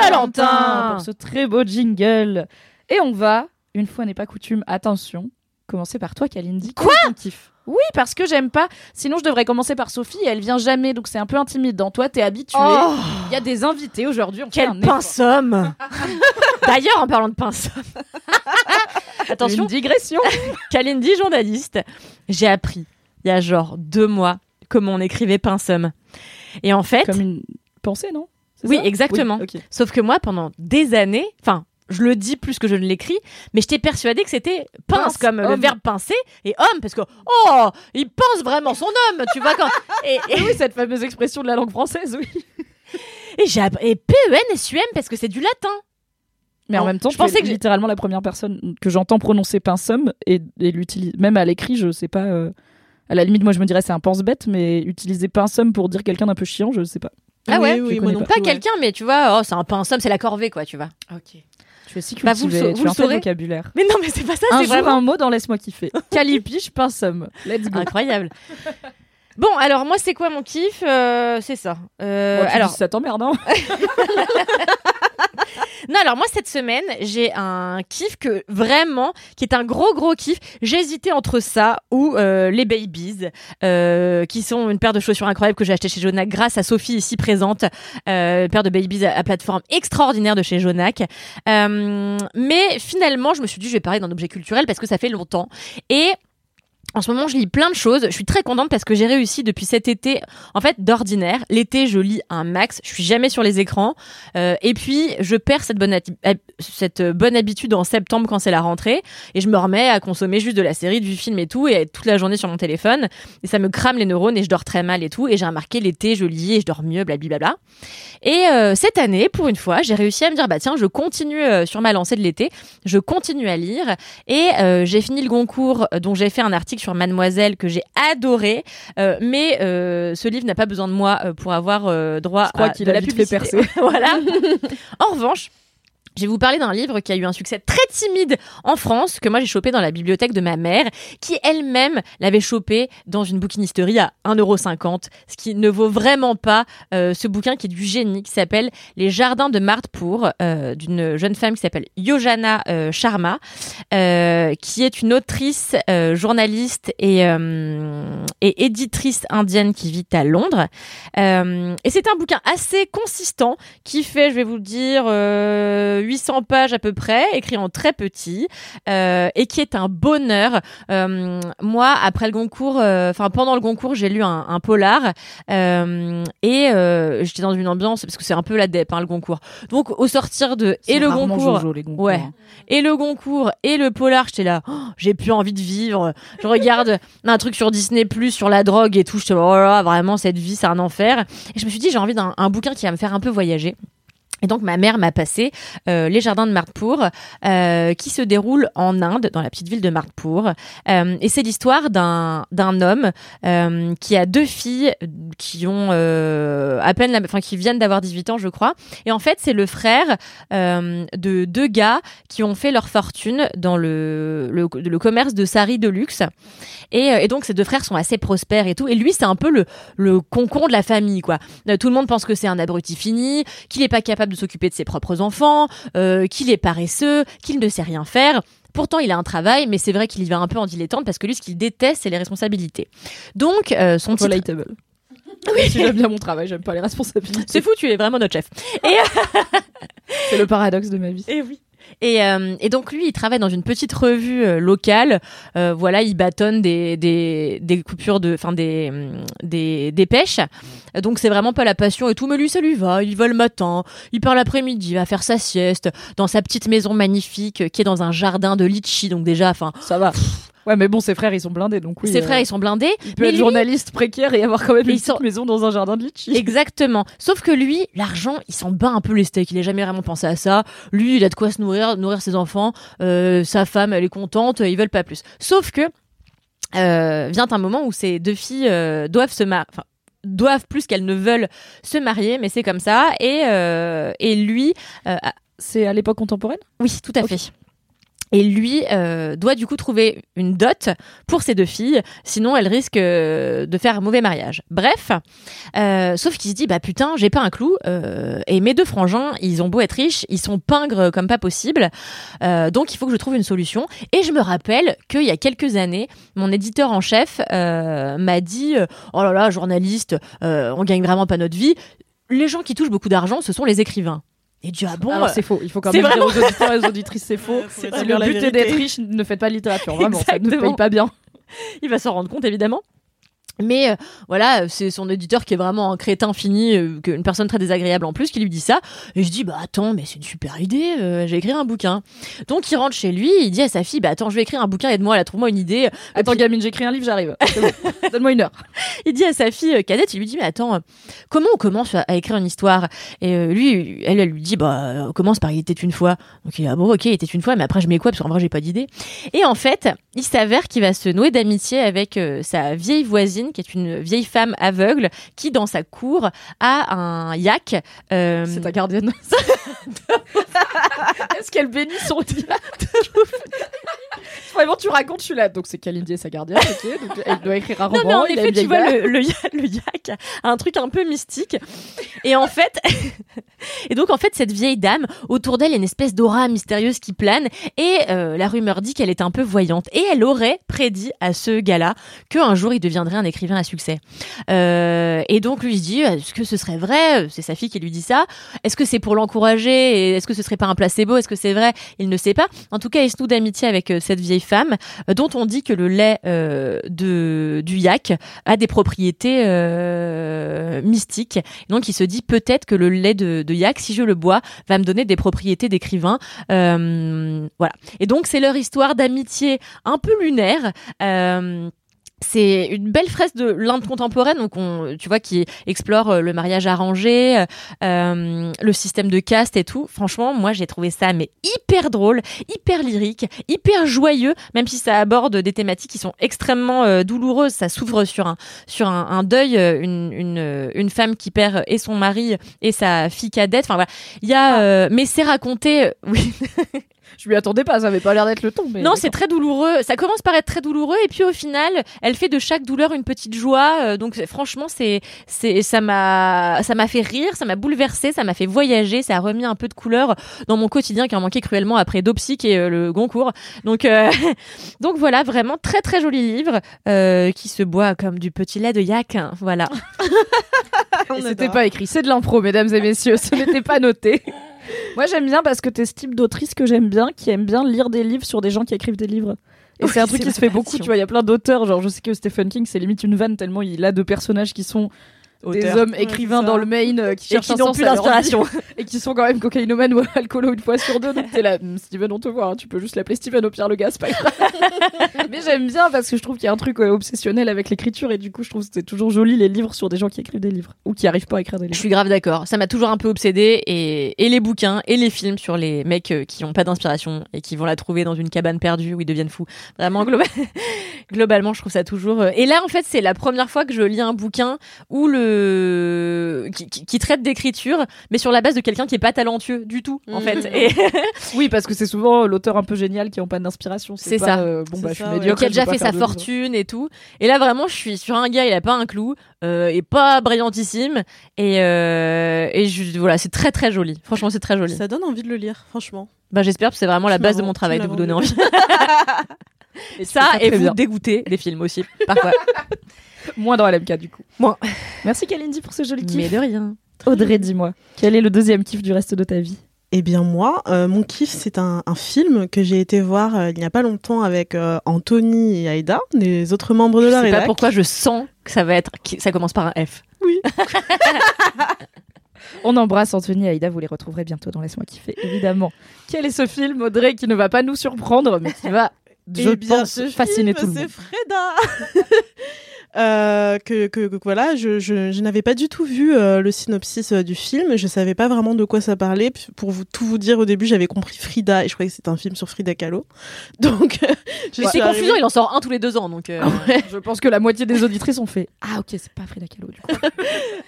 Speaker 2: Valentin.
Speaker 5: pour ce très beau jingle. Et on va, une fois n'est pas coutume, attention, commencer par toi, Kalindi. Quoi? Oui, parce que j'aime pas. Sinon, je devrais commencer par Sophie. et Elle vient jamais, donc c'est un peu intimidant. Toi, t'es habituée.
Speaker 2: Oh,
Speaker 5: Il y a des invités aujourd'hui.
Speaker 2: quel pinsomme D'ailleurs, en parlant de pinsomme, attention,
Speaker 5: Une digression.
Speaker 2: Kalindi, journaliste, j'ai appris il y a genre deux mois comment on écrivait pinsomme. Et en fait,
Speaker 5: Comme une pensée, non?
Speaker 2: Oui, exactement.
Speaker 5: Oui,
Speaker 2: sauf que moi, pendant des années, enfin, je le dis plus que je ne l'écris, mais j'étais persuadée que c'était pince,
Speaker 5: Pince,
Speaker 2: comme le verbe pincer, et homme, parce que, oh, il pince vraiment son homme, tu vois, quand. Et, et-
Speaker 5: Et oui, cette fameuse expression de la langue française, oui.
Speaker 2: et j'ai et PEN et SUM parce que c'est du latin.
Speaker 5: Mais en même temps,
Speaker 2: je pensais que
Speaker 5: littéralement la première personne que j'entends prononcer pinsomme et, et l'utilise même à l'écrit, je sais pas. euh, À la limite, moi, je me dirais c'est un pense-bête, mais utiliser pinsomme pour dire quelqu'un d'un peu chiant, je sais pas.
Speaker 2: Ah ouais,
Speaker 1: oui,
Speaker 5: je
Speaker 1: oui,
Speaker 5: connais
Speaker 1: moi non
Speaker 5: pas.
Speaker 2: Pas
Speaker 1: plus, ouais.
Speaker 2: quelqu'un, mais tu vois, oh, c'est un pinsomme, c'est la corvée, quoi, tu vois.
Speaker 5: Ok. Tu es si
Speaker 2: Bah, vous le
Speaker 5: tu
Speaker 2: vous le
Speaker 5: un vocabulaire.
Speaker 2: Mais non, mais c'est pas ça,
Speaker 5: Un
Speaker 2: c'est
Speaker 5: jour,
Speaker 2: vraiment
Speaker 5: un mot dans Laisse-moi kiffer. Calipiche, pinsomme. Let's go.
Speaker 2: incroyable. Bon, alors moi, c'est quoi mon kiff? Euh, C'est ça. Euh,
Speaker 5: tu
Speaker 2: alors,
Speaker 5: dis, ça t'emmerde, hein
Speaker 2: Non, alors moi cette semaine, j'ai un kiff que vraiment, qui est un gros gros kiff. J'hésitais entre ça ou euh, les Babies, euh, qui sont une paire de chaussures incroyables que j'ai acheté chez Jonac grâce à Sophie ici présente, euh, une paire de Babies à, à plateforme extraordinaire de chez Jonac. Euh, mais finalement, je me suis dit, je vais parler d'un objet culturel parce que ça fait longtemps et en ce moment, je lis plein de choses. Je suis très contente parce que j'ai réussi depuis cet été. En fait, d'ordinaire, l'été, je lis un max. Je suis jamais sur les écrans. Euh, et puis, je perds cette bonne, cette bonne habitude en septembre quand c'est la rentrée. Et je me remets à consommer juste de la série, du film et tout. Et être toute la journée sur mon téléphone. Et ça me crame les neurones et je dors très mal et tout. Et j'ai remarqué l'été, je lis et je dors mieux, blablabla. Et euh, cette année, pour une fois, j'ai réussi à me dire, bah tiens, je continue euh, sur ma lancée de l'été. Je continue à lire. Et euh, j'ai fini le Goncourt, euh, dont j'ai fait un article sur Mademoiselle que j'ai adoré. Euh, mais euh, ce livre n'a pas besoin de moi euh, pour avoir droit
Speaker 5: Je crois
Speaker 2: à
Speaker 5: qu'il
Speaker 2: de
Speaker 5: a
Speaker 2: la
Speaker 5: vite fait
Speaker 2: publicité.
Speaker 5: percer.
Speaker 2: voilà. en revanche, je vais vous parler d'un livre qui a eu un succès très timide en France, que moi j'ai chopé dans la bibliothèque de ma mère, qui elle-même l'avait chopé dans une bouquinisterie à 1,50€, ce qui ne vaut vraiment pas euh, ce bouquin qui est du génie, qui s'appelle Les Jardins de Martpour, euh, d'une jeune femme qui s'appelle Yojana euh, Sharma, qui est une autrice, journaliste et, et éditrice indienne qui vit à Londres. Et c'est un bouquin assez consistant qui fait, je vais vous dire, 800 pages à peu près, écrit en très petit, euh, et qui est un bonheur. Euh, moi, après le Goncourt, euh, enfin pendant le Goncourt, j'ai lu un, un polar, et j'étais dans une ambiance parce que c'est un peu la dep, hein, le Goncourt. Donc au sortir de et le
Speaker 5: Jojo, les Goncourt,
Speaker 2: Ouais.
Speaker 5: hein.
Speaker 2: et le Goncourt et le polar, j'étais là, oh, j'ai plus envie de vivre. Je regarde un truc sur Disney Plus sur la drogue et tout, j'étais oh là là, vraiment cette vie c'est un enfer. Et je me suis dit j'ai envie d'un un bouquin qui va me faire un peu voyager. Et donc ma mère m'a passé euh, Les Jardins de Martpour, euh, qui se déroule en Inde, dans la petite ville de Martpour. Euh, et c'est l'histoire d'un d'un homme qui a deux filles qui ont à peine, la, enfin qui viennent d'avoir 18 ans, je crois. Et en fait, c'est le frère de deux gars qui ont fait leur fortune dans le le, commerce de sari de luxe. Et, donc ces deux frères sont assez prospères et tout. Et lui, c'est un peu le le concon de la famille, quoi. Tout le monde pense que c'est un abruti fini, qu'il est pas capable de s'occuper de ses propres enfants, euh, qu'il est paresseux, qu'il ne sait rien faire. Pourtant, il a un travail, mais c'est vrai qu'il y va un peu en dilettante parce que lui, ce qu'il déteste, c'est les responsabilités. Donc, euh, son titre,
Speaker 5: Relatable. Oui. Si j'aime bien mon travail, j'aime pas les responsabilités.
Speaker 2: C'est fou, tu es vraiment notre chef.
Speaker 5: C'est le paradoxe de ma vie.
Speaker 2: Et oui. Et, euh, et donc lui, il travaille dans une petite revue euh, locale. Euh, voilà, il bâtonne des, des, des coupures de, enfin des, hum, des, des pêches. Donc c'est vraiment pas la passion et tout, mais lui ça lui va. Il va le matin, il part l'après-midi, il va faire sa sieste dans sa petite maison magnifique euh, qui est dans un jardin de litchi. Donc déjà, enfin,
Speaker 5: Ça va. Ouais, mais bon, ses frères, ils sont blindés, donc oui.
Speaker 2: ses
Speaker 5: euh,
Speaker 2: frères ils sont blindés.
Speaker 5: Il peut
Speaker 2: mais
Speaker 5: être
Speaker 2: lui-
Speaker 5: journaliste précaire et avoir quand même une
Speaker 2: sont-
Speaker 5: petite maison dans un jardin de litchi.
Speaker 2: Exactement. Sauf que lui, l'argent, il s'en bat un peu les steaks. Il a jamais vraiment pensé à ça. Lui, il a de quoi se nourrir, nourrir ses enfants. Euh, sa femme, elle est contente. Ils veulent pas plus. Sauf que euh, vient un moment où ces deux filles doivent se marier. Enfin, doivent plus qu'elles ne veulent se marier, mais c'est comme ça. Et et lui,
Speaker 5: C'est à l'époque contemporaine?
Speaker 2: Oui, tout à fait. Et lui euh, doit du coup trouver une dot pour ses deux filles, sinon elle risque euh, de faire un mauvais mariage. Bref, euh, sauf qu'il se dit bah putain j'ai pas un clou et mes deux frangins ils ont beau être riches, ils sont pingres comme pas possible, donc il faut que je trouve une solution. Et je me rappelle qu'il y a quelques années, mon éditeur en chef m'a dit oh là là journaliste, on gagne vraiment pas notre vie. Les gens qui touchent beaucoup d'argent, ce sont les écrivains. Et tu as bon.
Speaker 5: Alors
Speaker 2: euh,
Speaker 5: c'est faux. Il faut quand
Speaker 2: c'est
Speaker 5: même dire
Speaker 2: vraiment-
Speaker 5: aux auditeurs et aux auditrices c'est faux.
Speaker 4: dire
Speaker 5: le but d'être riche, ne faites pas de littérature. Vraiment, ça ne paye pas bien.
Speaker 2: il va s'en rendre compte évidemment. Mais euh, voilà, c'est son éditeur qui est vraiment un crétin fini, euh, une personne très désagréable en plus, qui lui dit ça. Et je dis bah attends, mais c'est une super idée, euh, j'ai écrit un bouquin. Donc il rentre chez lui, il dit à sa fille bah attends, je vais écrire un bouquin, aide-moi, là trouve-moi une idée.
Speaker 5: Attends, gamine, j'écris un livre, j'arrive. Bon. Donne-moi une heure.
Speaker 2: Il dit à sa fille euh, cadette, il lui dit mais attends, comment on commence à, à écrire une histoire? Et lui, elle, elle lui dit bah on commence par il était une fois. Donc il est ah bon ok, il était une fois, mais après je mets quoi? Parce qu'en vrai j'ai pas d'idée. Et en fait, il s'avère qu'il va se nouer d'amitié avec sa vieille voisine, qui est une vieille femme aveugle, qui dans sa cour a un yak. euh,
Speaker 5: C'est ta gardienne. Est-ce qu'elle bénit son dia Vraiment, tu racontes, je suis là. Donc c'est Kalindi et sa gardienne, ok. Donc elle doit écrire un
Speaker 2: Non,
Speaker 5: roman.
Speaker 2: mais en
Speaker 5: il
Speaker 2: effet, tu vois, le, le, yak, le yak a un truc un peu mystique. Et en fait, et donc, en fait, cette vieille dame, autour d'elle, il y a une espèce d'aura mystérieuse qui plane. Et euh, la rumeur dit qu'elle est un peu voyante. Et elle aurait prédit à ce gars-là qu'un jour, il deviendrait un écrivain à succès. Euh, et donc, lui, se dit, est-ce que ce serait vrai? C'est sa fille qui lui dit ça. Est-ce que c'est pour l'encourager? Est-ce que ce serait pas un placebo? Est-ce que c'est vrai? Il ne sait pas. En tout cas, il se noue d'amitié avec euh, cette vieille femme, euh, dont on dit que le lait de, du yak a des propriétés mystiques. Donc, il se dit peut-être que le lait de, yak, si je le bois, va me donner des propriétés d'écrivain. Voilà. Et donc, c'est leur histoire d'amitié un peu lunaire. C'est une belle fresque de l'Inde contemporaine, donc on, tu vois, qui explore euh, le mariage arrangé, euh, euh, le système de caste et tout. Franchement, moi, j'ai trouvé ça mais hyper drôle, hyper lyrique, hyper joyeux, même si ça aborde des thématiques qui sont extrêmement euh, douloureuses. Ça s'ouvre sur un sur un, un deuil, une, une une femme qui perd et son mari et sa fille cadette. Enfin voilà, il y a, euh, mais c'est raconté. oui,
Speaker 5: Je m'y attendais pas, ça avait pas l'air d'être le ton. Mais
Speaker 2: non, c'est très douloureux. Ça commence par être très douloureux et puis au final, elle fait de chaque douleur une petite joie. Euh, donc franchement, c'est c'est ça m'a ça m'a fait rire, ça m'a bouleversé, ça m'a fait voyager, ça a remis un peu de couleur dans mon quotidien qui en manquait cruellement après Dopsic et euh, le Goncourt. Donc euh, donc voilà, vraiment très très joli livre euh, qui se boit comme du petit lait de yak. hein, Voilà.
Speaker 5: C'était pas écrit, c'est de l'impro, mesdames et messieurs, ce n'était pas noté. Moi j'aime bien parce que t'es ce type d'autrice que j'aime bien, qui aime bien lire des livres sur des gens qui écrivent des livres. Et
Speaker 2: Oui,
Speaker 5: c'est un truc qui se fait beaucoup, tu vois, il y a plein d'auteurs, genre je sais que Stephen King c'est limite une vanne tellement il a de personnages qui sont des hommes écrivains dans le Maine euh, qui
Speaker 2: Et
Speaker 5: cherchent
Speaker 2: qui
Speaker 5: un
Speaker 2: n'ont
Speaker 5: sens
Speaker 2: plus d'inspiration.
Speaker 5: et qui sont quand même cocaïnomanes ou alcoolo une fois sur deux. Donc t'es là, Hum, Steven, on te voit, hein, tu peux juste l'appeler Steven au pire le gars, c'est pas grave. Mais j'aime bien parce que je trouve qu'il y a un truc euh, obsessionnel avec l'écriture et du coup je trouve que c'est toujours joli les livres sur des gens qui écrivent des livres ou qui arrivent pas à écrire des
Speaker 2: Je
Speaker 5: livres.
Speaker 2: suis grave d'accord. Ça m'a toujours un peu obsédé et, et les bouquins et les films sur les mecs euh, qui ont pas d'inspiration et qui vont la trouver dans une cabane perdue où ils deviennent fous. Vraiment globa- globalement, je trouve ça toujours. euh, Et là, en fait, c'est la première fois que je lis un bouquin où le qui, qui- qui traite d'écriture, mais sur la base de quelqu'un qui est pas talentueux du tout, en fait. Et
Speaker 5: Oui, parce que c'est souvent l'auteur un peu génial qui n'a pas d'inspiration.
Speaker 2: C'est ça.
Speaker 5: euh, bon, bah, je suis
Speaker 4: ouais.
Speaker 5: médiocre.
Speaker 2: qui a déjà fait sa fortune et tout. Et là, vraiment, je suis sur un gars, il a pas un clou, euh, et pas brillantissime, et euh, et je, voilà, c'est très très joli. Franchement, c'est très joli.
Speaker 4: Ça donne envie de le lire, franchement.
Speaker 2: Bah j'espère que c'est vraiment la base de mon travail de vous donner envie.
Speaker 5: Et
Speaker 2: Ça et vous
Speaker 5: bien.
Speaker 2: dégoûter des films aussi parfois.
Speaker 5: Moins dans LMK du coup.
Speaker 2: Moins.
Speaker 5: Merci Kalindi pour ce joli kiff.
Speaker 2: Mais de rien.
Speaker 5: Audrey, dis-moi, quel est le deuxième kiff du reste de ta vie?
Speaker 1: Eh bien moi, euh, mon kiff, c'est un, un film que j'ai été voir euh, il n'y a pas longtemps avec euh, Anthony et Aïda, les autres membres de
Speaker 2: Je
Speaker 1: la
Speaker 2: sais pas
Speaker 1: rédac.
Speaker 2: pourquoi je sens que ça va être, que ça commence par un F.
Speaker 1: Oui.
Speaker 5: On embrasse Anthony et Aïda, vous les retrouverez bientôt dans Laisse-moi kiffer, évidemment. Quel est ce film, Audrey, qui ne va pas nous surprendre, mais qui va, je
Speaker 1: Eh bien,
Speaker 5: pense,
Speaker 1: ce
Speaker 5: fasciner
Speaker 1: film,
Speaker 5: tout le
Speaker 1: C'est
Speaker 5: monde
Speaker 1: Freda. Euh, que, que, que voilà, je, je, je n'avais pas du tout vu euh, le synopsis euh, du film. Je savais pas vraiment de quoi ça parlait. Pour vous tout vous dire, au début, j'avais compris Frida et je croyais que c'était un film sur Frida Kahlo. Donc, je
Speaker 2: Mais
Speaker 1: suis
Speaker 2: c'est
Speaker 1: arrivée-
Speaker 2: confusant, il en sort un tous les deux ans, donc. euh,
Speaker 5: Je pense que la moitié des auditrices ont fait Ah, ok, c'est pas Frida Kahlo, du coup.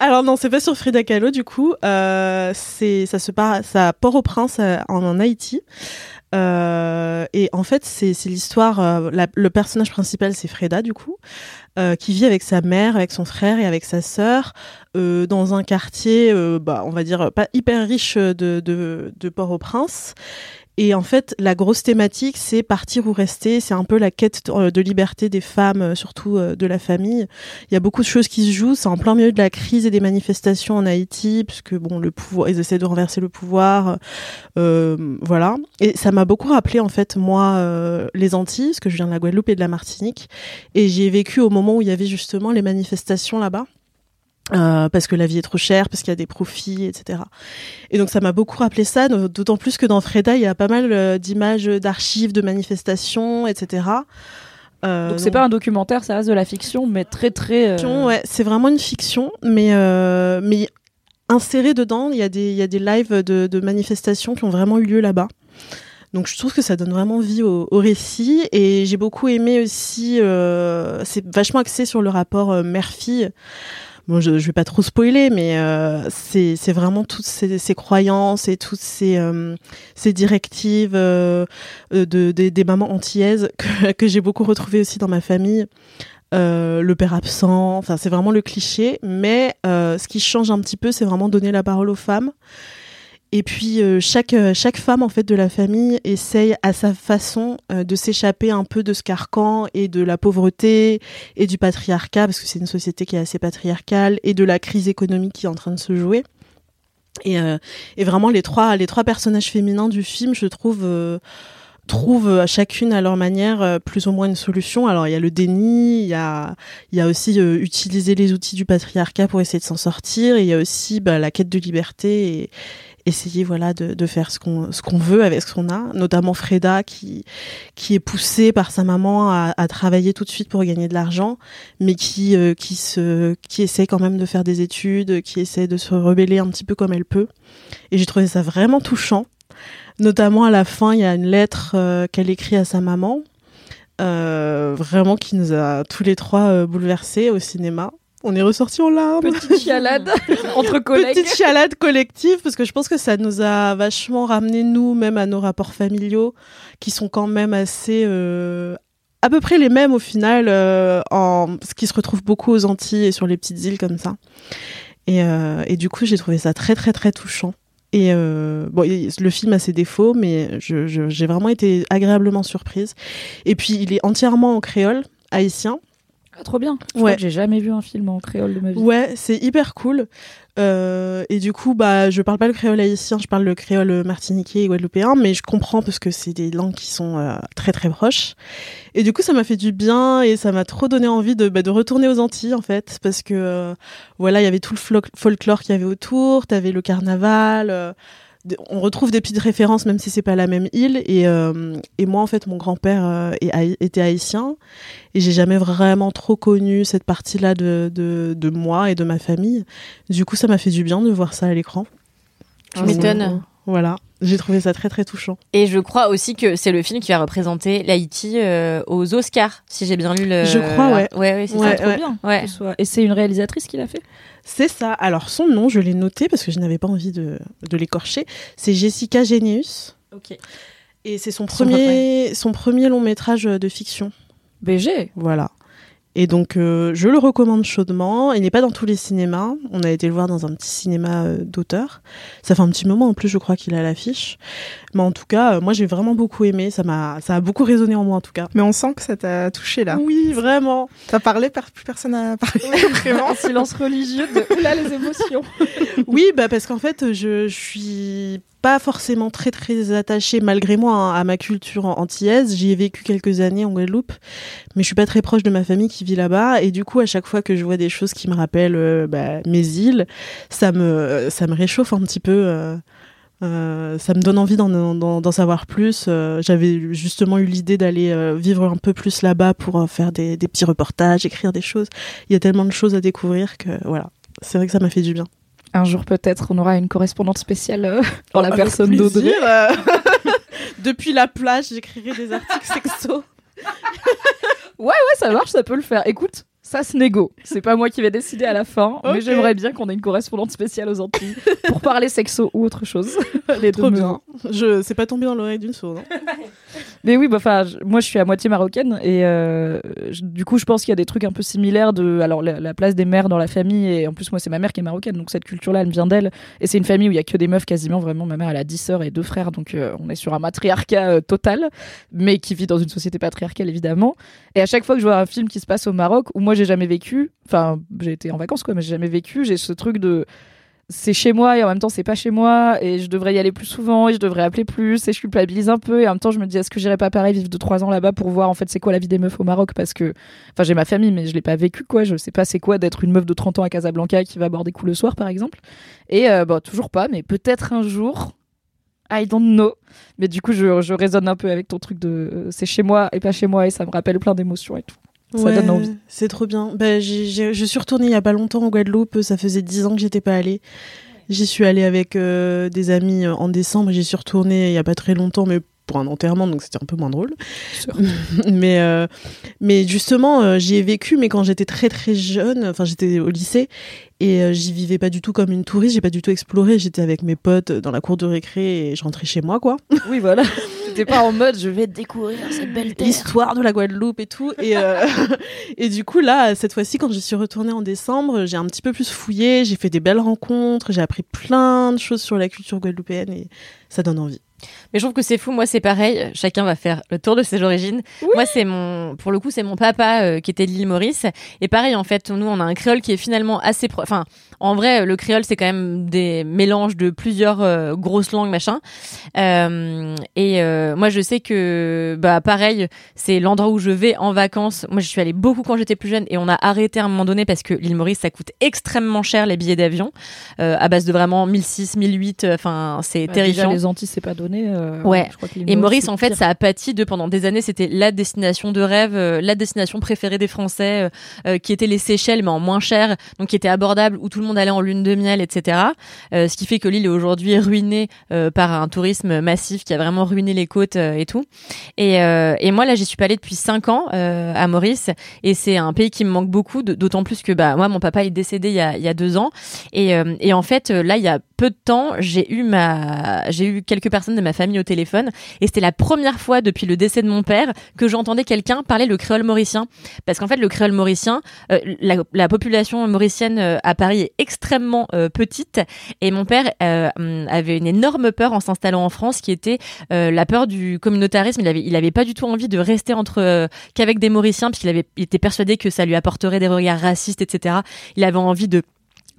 Speaker 1: Alors non, c'est pas sur Frida Kahlo du coup. Euh, c'est ça se passe à Port-au-Prince euh, en, en Haïti. Euh, et en fait, c'est l'histoire. euh, le personnage principal, c'est Freda du coup, euh, qui vit avec sa mère, avec son frère et avec sa sœur dans un quartier, bah, on va dire pas hyper riche de Port-au-Prince. Et en fait, la grosse thématique, c'est partir ou rester. C'est un peu la quête euh, de liberté des femmes, euh, surtout euh, de la famille. Il y a beaucoup de choses qui se jouent. C'est en plein milieu de la crise et des manifestations en Haïti, puisque bon, le pouvoir, ils essaient de renverser le pouvoir, euh, voilà. Et ça m'a beaucoup rappelé en fait moi euh, les Antilles, parce que je viens de la Guadeloupe et de la Martinique, et j'y ai vécu au moment où il y avait justement les manifestations là-bas. Euh, parce que la vie est trop chère, parce qu'il y a des profits, etc. Et donc ça m'a beaucoup rappelé ça, d'autant plus que dans Freda, il y a pas mal euh, d'images d'archives, de manifestations, etc. Euh,
Speaker 5: Donc c'est pas un documentaire, ça reste de la fiction, mais très très. euh,
Speaker 1: fiction, ouais, c'est vraiment une fiction, mais euh, mais inséré dedans, il y a des il y a des lives de, de manifestations qui ont vraiment eu lieu là-bas. Donc je trouve que ça donne vraiment vie au, au récit et j'ai beaucoup aimé aussi. euh, c'est vachement axé sur le rapport mère-fille. Bon, je, je vais pas trop spoiler, mais euh, c'est c'est vraiment toutes ces, ces croyances et toutes ces euh, ces directives euh, euh, de des, des mamans antillaises que, que j'ai beaucoup retrouvées aussi dans ma famille. Euh, le père absent, enfin c'est vraiment le cliché, mais euh, ce qui change un petit peu, c'est vraiment donner la parole aux femmes. Et puis euh, chaque euh, chaque femme en fait de la famille essaye à sa façon euh, de s'échapper un peu de ce carcan et de la pauvreté et du patriarcat parce que c'est une société qui est assez patriarcale et de la crise économique qui est en train de se jouer. Et, euh, et vraiment les trois les trois personnages féminins du film, je trouve euh, trouvent euh, chacune à leur manière plus ou moins une solution. Alors il y a le déni, il y a il y a aussi euh, utiliser les outils du patriarcat pour essayer de s'en sortir et il y a aussi bah, la quête de liberté et essayer voilà de, de faire ce qu'on ce qu'on veut avec ce qu'on a notamment Freda qui qui est poussée par sa maman à, à travailler tout de suite pour gagner de l'argent mais qui euh, qui se qui essaie quand même de faire des études qui essaie de se rebeller un petit peu comme elle peut. Et j'ai trouvé ça vraiment touchant. Notamment à la fin il y a une lettre euh, qu'elle écrit à sa maman euh, vraiment qui nous a tous les trois euh, bouleversés au cinéma on est ressortis en larmes
Speaker 5: Petite chialade entre collègues.
Speaker 1: Petite chialade collective, parce que je pense que ça nous a vachement ramené, nous, même à nos rapports familiaux, qui sont quand même assez. euh, à peu près les mêmes au final, euh, en, ce qui se retrouve beaucoup aux Antilles et sur les petites îles comme ça. Et, euh, et du coup, j'ai trouvé ça très, très, très touchant. Et euh, bon, le film a ses défauts, mais j'ai vraiment été agréablement surprise. Et puis, il est entièrement en créole haïtien.
Speaker 5: Ah, trop bien. Je
Speaker 1: Ouais.
Speaker 5: j'ai jamais vu un film en créole de ma vie.
Speaker 1: Ouais, c'est hyper cool. Euh, et du coup, bah, je parle pas le créole haïtien, je parle le créole martiniquais et guadeloupéen, mais je comprends parce que c'est des langues qui sont euh, très très proches. Et du coup, ça m'a fait du bien et ça m'a trop donné envie de, bah, de retourner aux Antilles en fait, parce que euh, voilà, il y avait tout le folklore qu'il y avait autour, t'avais le carnaval. On retrouve des petites références même si c'est pas la même île et, euh, et moi en fait mon grand-père euh, était haïtien et j'ai jamais vraiment trop connu cette partie-là de, de, de moi et de ma famille. Du coup, ça m'a fait du bien de voir ça à l'écran.
Speaker 2: Tu m'étonnes.
Speaker 1: Euh, Voilà, j'ai trouvé ça très très touchant.
Speaker 2: Et je crois aussi que c'est le film qui va représenter l'Haïti euh, aux Oscars, si j'ai bien lu le.
Speaker 1: Je crois, ouais.
Speaker 2: Ouais, ouais, c'est
Speaker 1: Ouais.
Speaker 5: Trop
Speaker 1: ouais.
Speaker 5: bien.
Speaker 2: Ouais.
Speaker 5: que ce soit- Et c'est une réalisatrice qui l'a fait?
Speaker 1: C'est ça. Alors son nom, je l'ai noté parce que je n'avais pas envie de, de l'écorcher. C'est Jessica Genius
Speaker 2: Ok.
Speaker 1: et c'est son
Speaker 2: Son
Speaker 1: premier son premier long métrage de fiction.
Speaker 5: BG.
Speaker 1: Voilà. Et donc, euh, je le recommande chaudement. Il n'est pas dans tous les cinémas. On a été le voir dans un petit cinéma euh, d'auteur. Ça fait un petit moment en plus, je crois qu'il à l'affiche. Mais en tout cas, euh, moi, j'ai vraiment beaucoup aimé. Ça m'a, ça a beaucoup résonné en moi, en tout cas.
Speaker 4: Mais on sent que ça t'a touché là.
Speaker 1: Oui, vraiment.
Speaker 4: T'as parlé, plus personne n'a parlé. Vraiment.
Speaker 5: Silence religieux de là les émotions.
Speaker 1: Oui, bah parce qu'en fait, je, je suis pas forcément très très attachée malgré moi hein, à ma culture antillaise. J'y ai vécu quelques années en Guadeloupe, mais je suis pas très proche de ma famille qui vit là-bas. Et du coup, à chaque fois que je vois des choses qui me rappellent euh, bah, mes îles, ça me ça me réchauffe un petit peu. euh, euh, ça me donne envie d'en, savoir plus. Euh, j'avais justement eu l'idée d'aller euh, vivre un peu plus là-bas pour faire des, des petits reportages, écrire des choses. Il y a tellement de choses à découvrir que voilà, c'est vrai que ça m'a fait du bien.
Speaker 5: Un jour peut-être on aura une correspondante spéciale en la
Speaker 1: Avec
Speaker 5: personne d'Audrey.
Speaker 1: Depuis la plage, j'écrirai des articles sexo.
Speaker 5: Ouais, ça marche, ça peut le faire. Écoute, ça se négo. C'est pas moi qui vais décider à la fin, mais j'aimerais bien qu'on ait une correspondante spéciale aux Antilles pour parler sexo ou autre chose. Les deux
Speaker 1: Trop
Speaker 5: me
Speaker 1: bien. Je, c'est pas tombé dans l'oreille d'une sourde. hein.
Speaker 5: Mais oui, bah, enfin, moi je suis à moitié marocaine et euh, du coup je pense qu'il y a des trucs un peu similaires de la, la place des mères dans la famille et en plus moi c'est ma mère qui est marocaine donc cette culture-là elle vient d'elle. Et c'est une famille où il y a que des meufs quasiment. Vraiment ma mère elle a 10 sœurs et deux frères donc euh, on est sur un matriarcat euh, total mais qui vit dans une société patriarcale évidemment. Et à chaque fois que je vois un film qui se passe au Maroc où moi j'ai jamais vécu enfin j'ai été en vacances quoi mais j'ai jamais vécu j'ai ce truc de c'est chez moi et en même temps c'est pas chez moi et je devrais y aller plus souvent et je devrais appeler plus et je culpabilise un peu et en même temps je me dis est-ce que j'irai pas pareil vivre de trois ans là-bas pour voir en fait c'est quoi la vie des meufs au Maroc? Parce que enfin j'ai ma famille mais je l'ai pas vécu quoi. Je sais pas c'est quoi d'être une meuf de 30 ans à Casablanca qui va boire des coups le soir par exemple. Et euh, bon toujours pas mais peut-être un jour I don't know. Mais du coup je, je résonne un peu avec ton truc de euh, c'est chez moi et pas chez moi et ça me rappelle plein d'émotions et tout Ça donne envie.
Speaker 1: C'est trop bien. Bah, je suis retournée il y a pas longtemps en Guadeloupe. Ça faisait dix ans que j'étais pas allée. J'y suis allée avec euh, des amis euh, en décembre. J'y suis retournée il y a pas très longtemps, mais pour un enterrement, donc c'était un peu moins drôle. mais euh, mais justement, euh, j'y ai vécu, mais quand j'étais très très jeune, enfin j'étais au lycée et euh, j'y vivais pas du tout comme une touriste. J'ai pas du tout exploré. J'étais avec mes potes dans la cour de récré et je rentrais chez moi, quoi.
Speaker 5: oui voilà t'es pas en mode je vais découvrir cette belle terre
Speaker 1: l'histoire de la Guadeloupe et tout. Et, euh, et du coup, là, cette fois-ci, quand je suis retournée en décembre, j'ai un petit peu plus fouillé, j'ai fait des belles rencontres, j'ai appris plein de choses sur la culture guadeloupéenne et ça donne envie.
Speaker 2: Mais je trouve que c'est fou. Moi, c'est pareil. Chacun va faire le tour de ses origines. Moi, c'est mon, pour le coup, c'est mon papa euh, qui était de l'île Maurice. Et pareil, en fait, nous, on a un créole qui est finalement assez, pro- enfin, en vrai, le créole, c'est quand même des mélanges de plusieurs euh, grosses langues, machin. Euh, et euh, moi, je sais que, bah, pareil, c'est l'endroit où je vais en vacances. Moi, je suis allée beaucoup quand j'étais plus jeune et on a arrêté à un moment donné parce que l'île Maurice, ça coûte extrêmement cher les billets d'avion, euh, à base de vraiment 1006, 1008. Enfin, c'est
Speaker 5: Bah,
Speaker 2: terrifiant.
Speaker 5: déjà, les Antilles c'est pas donné euh,
Speaker 2: Ouais.
Speaker 5: je crois que
Speaker 2: Et Maurice, en fait,
Speaker 5: pire.
Speaker 2: ça a pâti de pendant des années. C'était la destination de rêve, euh, la destination préférée des Français, euh, euh, qui était les Seychelles, mais en moins cher, donc qui était abordable, où tout le monde allait en lune de miel, etc. Euh, ce qui fait que l'île est aujourd'hui ruinée euh, par un tourisme massif qui a vraiment ruiné les euh, et tout. Et, euh, et moi, là, j'y suis pas allée depuis cinq ans euh, à Maurice, et c'est un pays qui me manque beaucoup, d'autant plus que bah moi, mon papa est décédé il y a, deux ans, et, et en fait, là, il y a peu de temps, j'ai eu ma, j'ai eu quelques personnes de ma famille au téléphone, et c'était la première fois depuis le décès de mon père que j'entendais quelqu'un parler le créole mauricien, parce qu'en fait, le créole mauricien, la, la population mauricienne à Paris est extrêmement petite, et mon père avait une énorme peur en s'installant en France, qui était la peur du communautarisme. Il avait, il avait pas du tout envie de rester entre euh, qu'avec des Mauriciens, puisqu'il avait, il était persuadé que ça lui apporterait des regards racistes, etc. Il avait envie de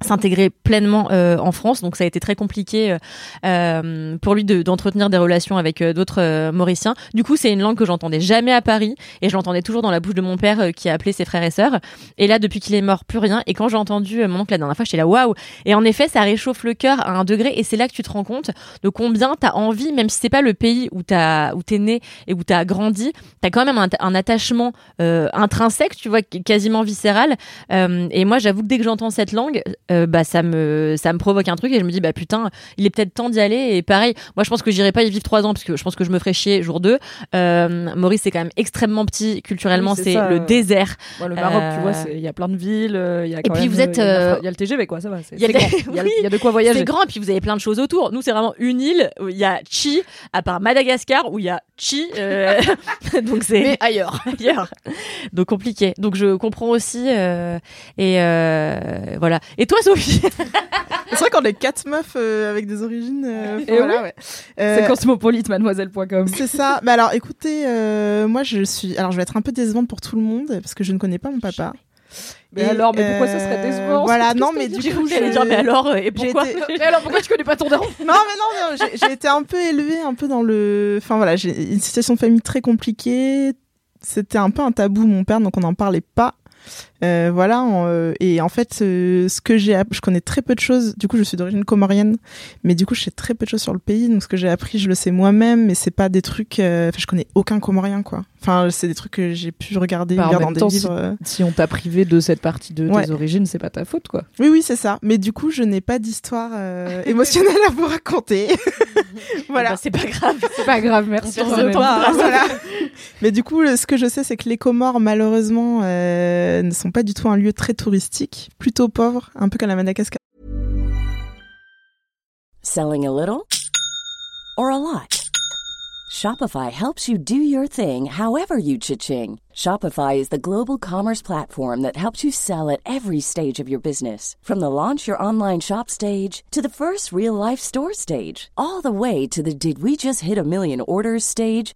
Speaker 2: s'intégrer pleinement euh, en France. Donc ça a été très compliqué euh, euh, pour lui de- d'entretenir des relations avec euh, d'autres euh, Mauriciens. Du coup c'est une langue que j'entendais jamais à Paris et je l'entendais toujours dans la bouche de mon père qui a appelé ses frères et sœurs. Et là depuis qu'il est mort plus rien. Et quand j'ai entendu mon oncle la dernière fois j'étais là waouh! Et en effet ça réchauffe le cœur à un degré et c'est là que tu te rends compte de combien t'as envie même si c'est pas le pays où t'as où t'es né et où t'as grandi t'as quand même un, un attachement intrinsèque tu vois quasiment viscéral. Et moi, j'avoue que dès que j'entends cette langue, euh, bah ça me ça me provoque un truc et je me dis bah putain, il est peut-être temps d'y aller. Et pareil, moi je pense que j'irai pas y vivre trois ans parce que je pense que je me ferai chier jour 2 euh, Maurice c'est quand même extrêmement petit culturellement,
Speaker 5: Oui, c'est
Speaker 2: le
Speaker 5: euh,
Speaker 2: désert.
Speaker 5: Ouais, le Maroc,
Speaker 2: Euh,
Speaker 5: tu vois, c'est- il y a plein de villes. euh, Il y a quand
Speaker 2: puis
Speaker 5: même,
Speaker 2: vous êtes,
Speaker 5: euh, il y a
Speaker 2: euh,
Speaker 5: Il y a le TGV, quoi, ça va.
Speaker 2: il y a
Speaker 5: grand. Il y a- il y a de quoi voyager.
Speaker 2: C'est grand et puis vous avez plein de choses autour. Nous, c'est vraiment une île. où Il y a Chi, à part Madagascar, où il y a Chi. euh, donc c'est
Speaker 5: Mais ailleurs.
Speaker 2: ailleurs. Donc compliqué. Donc je comprends aussi. euh, et euh, voilà. Et toi, Sophie
Speaker 4: C'est vrai qu'on est quatre meufs euh, avec des origines. euh,
Speaker 5: Et
Speaker 4: voilà, ouais. Euh,
Speaker 5: C'est cosmopolite, mademoiselle.com.
Speaker 4: C'est ça. Mais alors, écoutez, euh, moi, je suis. Alors, je vais être un peu décevante pour tout le monde parce que je ne connais pas mon papa.
Speaker 5: Mais
Speaker 4: Et,
Speaker 5: alors, mais pourquoi ça serait décevant
Speaker 4: Voilà, non, mais du coup,
Speaker 2: J'allais dire, mais alors, et pourquoi
Speaker 4: été-
Speaker 5: Mais alors, pourquoi tu connais pas ton daron?
Speaker 4: Non, mais non, non, j'ai été un peu élevée, un peu dans le. Enfin voilà, j'ai une situation de famille très compliquée. C'était un peu un tabou, mon père, donc on n'en parlait pas. Euh, voilà, euh, et en fait, euh, ce que j'ai, je connais très peu de choses. Du coup, je suis d'origine comorienne, mais du coup, je sais très peu de choses sur le pays. Donc, ce que j'ai appris, je le sais moi-même, mais c'est pas des trucs. euh, Enfin, je connais aucun comorien, quoi. Enfin, c'est des trucs que j'ai pu regarder,
Speaker 5: Bah, en
Speaker 4: lire
Speaker 5: même
Speaker 4: dans des livres.
Speaker 5: Si on t'a privé de cette partie de
Speaker 4: Ouais.
Speaker 5: tes origines, c'est pas ta faute, quoi.
Speaker 4: Oui, oui, c'est ça. Mais du coup, je n'ai pas d'histoire euh, émotionnelle à vous raconter. voilà.
Speaker 2: Bah, c'est pas grave.
Speaker 5: C'est pas grave, merci.
Speaker 2: On pas.
Speaker 4: Voilà. Mais du coup, ce que je sais, c'est que les Comores, malheureusement, euh, ne sont pas du tout un lieu très touristique, plutôt pauvre, un peu comme la Madagascar.
Speaker 7: Selling a little or a lot? Shopify helps you do your thing however you cha-ching. Shopify is the global commerce platform that helps you sell at every stage of your business. From the launch your online shop stage to the first real life store stage, all the way to the did we just hit a million orders stage.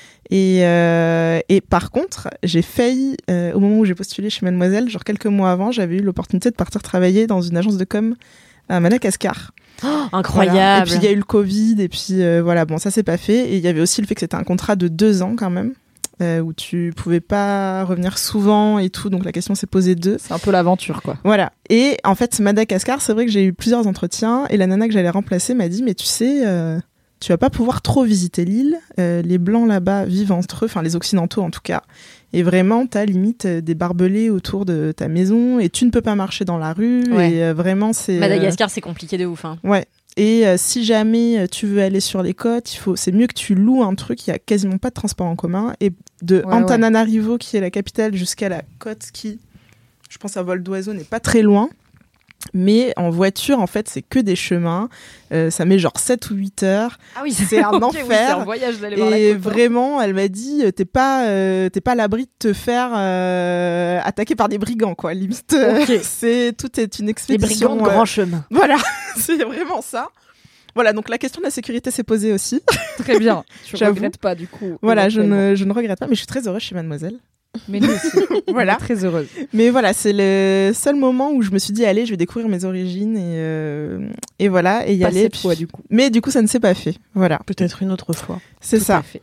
Speaker 4: Et, euh, et par contre, j'ai failli, euh, au moment où j'ai postulé chez Mademoiselle, genre quelques mois avant, j'avais eu l'opportunité de partir travailler dans une agence de com à Madagascar. Voilà.
Speaker 2: Incroyable.
Speaker 4: Et puis il y a eu le Covid, et puis euh, voilà, bon, ça s'est pas fait. Et il y avait aussi le fait que c'était un contrat de deux ans quand même, euh, où tu pouvais pas revenir souvent et tout, donc la question s'est posée deux.
Speaker 5: C'est un peu l'aventure, quoi.
Speaker 4: Voilà. Et en fait, Madagascar, c'est vrai que j'ai eu plusieurs entretiens et la nana que j'allais remplacer m'a dit, mais tu sais, euh, tu vas pas pouvoir trop visiter l'île. Euh, les blancs là-bas vivent entre eux, enfin les occidentaux en tout cas. Et vraiment, t'as limite euh, des barbelés autour de ta maison et tu ne peux pas marcher dans la rue.
Speaker 2: Ouais.
Speaker 4: Et euh, vraiment, c'est. euh,
Speaker 2: Madagascar, c'est compliqué de ouf. Hein.
Speaker 4: Ouais. Et si jamais tu veux aller sur les côtes, il faut, c'est mieux que tu loues un truc. Il y a quasiment pas de transport en commun. Et de
Speaker 5: Ouais,
Speaker 4: Antananarivo, qui est la capitale, jusqu'à la côte, qui, je pense à vol d'oiseau, n'est pas très loin. Mais en voiture, en fait, c'est que des chemins. Euh, ça met genre 7 ou 8 heures.
Speaker 5: Ah oui,
Speaker 4: C'est un
Speaker 5: oui,
Speaker 4: enfer.
Speaker 5: c'est un voyage d'aller voir la
Speaker 4: Et vraiment, elle m'a dit, euh, t'es pas, euh, t'es pas à l'abri de te faire euh, attaquer par des brigands, quoi. Limite, c'est tout est une
Speaker 2: Les
Speaker 4: expédition.
Speaker 2: brigands de grand chemin.
Speaker 4: voilà, c'est vraiment ça. Voilà, donc la question de la sécurité s'est posée aussi.
Speaker 5: Très bien. Tu
Speaker 4: J'avoue.
Speaker 5: regrettes pas, du coup.
Speaker 4: voilà, je ne, je ne regrette pas, mais je suis très heureuse chez Mademoiselle.
Speaker 5: Mais nous aussi.
Speaker 4: Voilà.
Speaker 5: Est Très heureuse.
Speaker 4: Mais voilà, c'est le seul moment où je me suis dit, allez, je vais découvrir mes origines et, euh, et voilà, et y
Speaker 5: Pas
Speaker 4: aller.
Speaker 5: cette fois, du coup.
Speaker 4: Mais du coup, ça ne s'est pas fait. Voilà,
Speaker 1: Peut-être une autre fois.
Speaker 4: c'est ça.
Speaker 5: fait.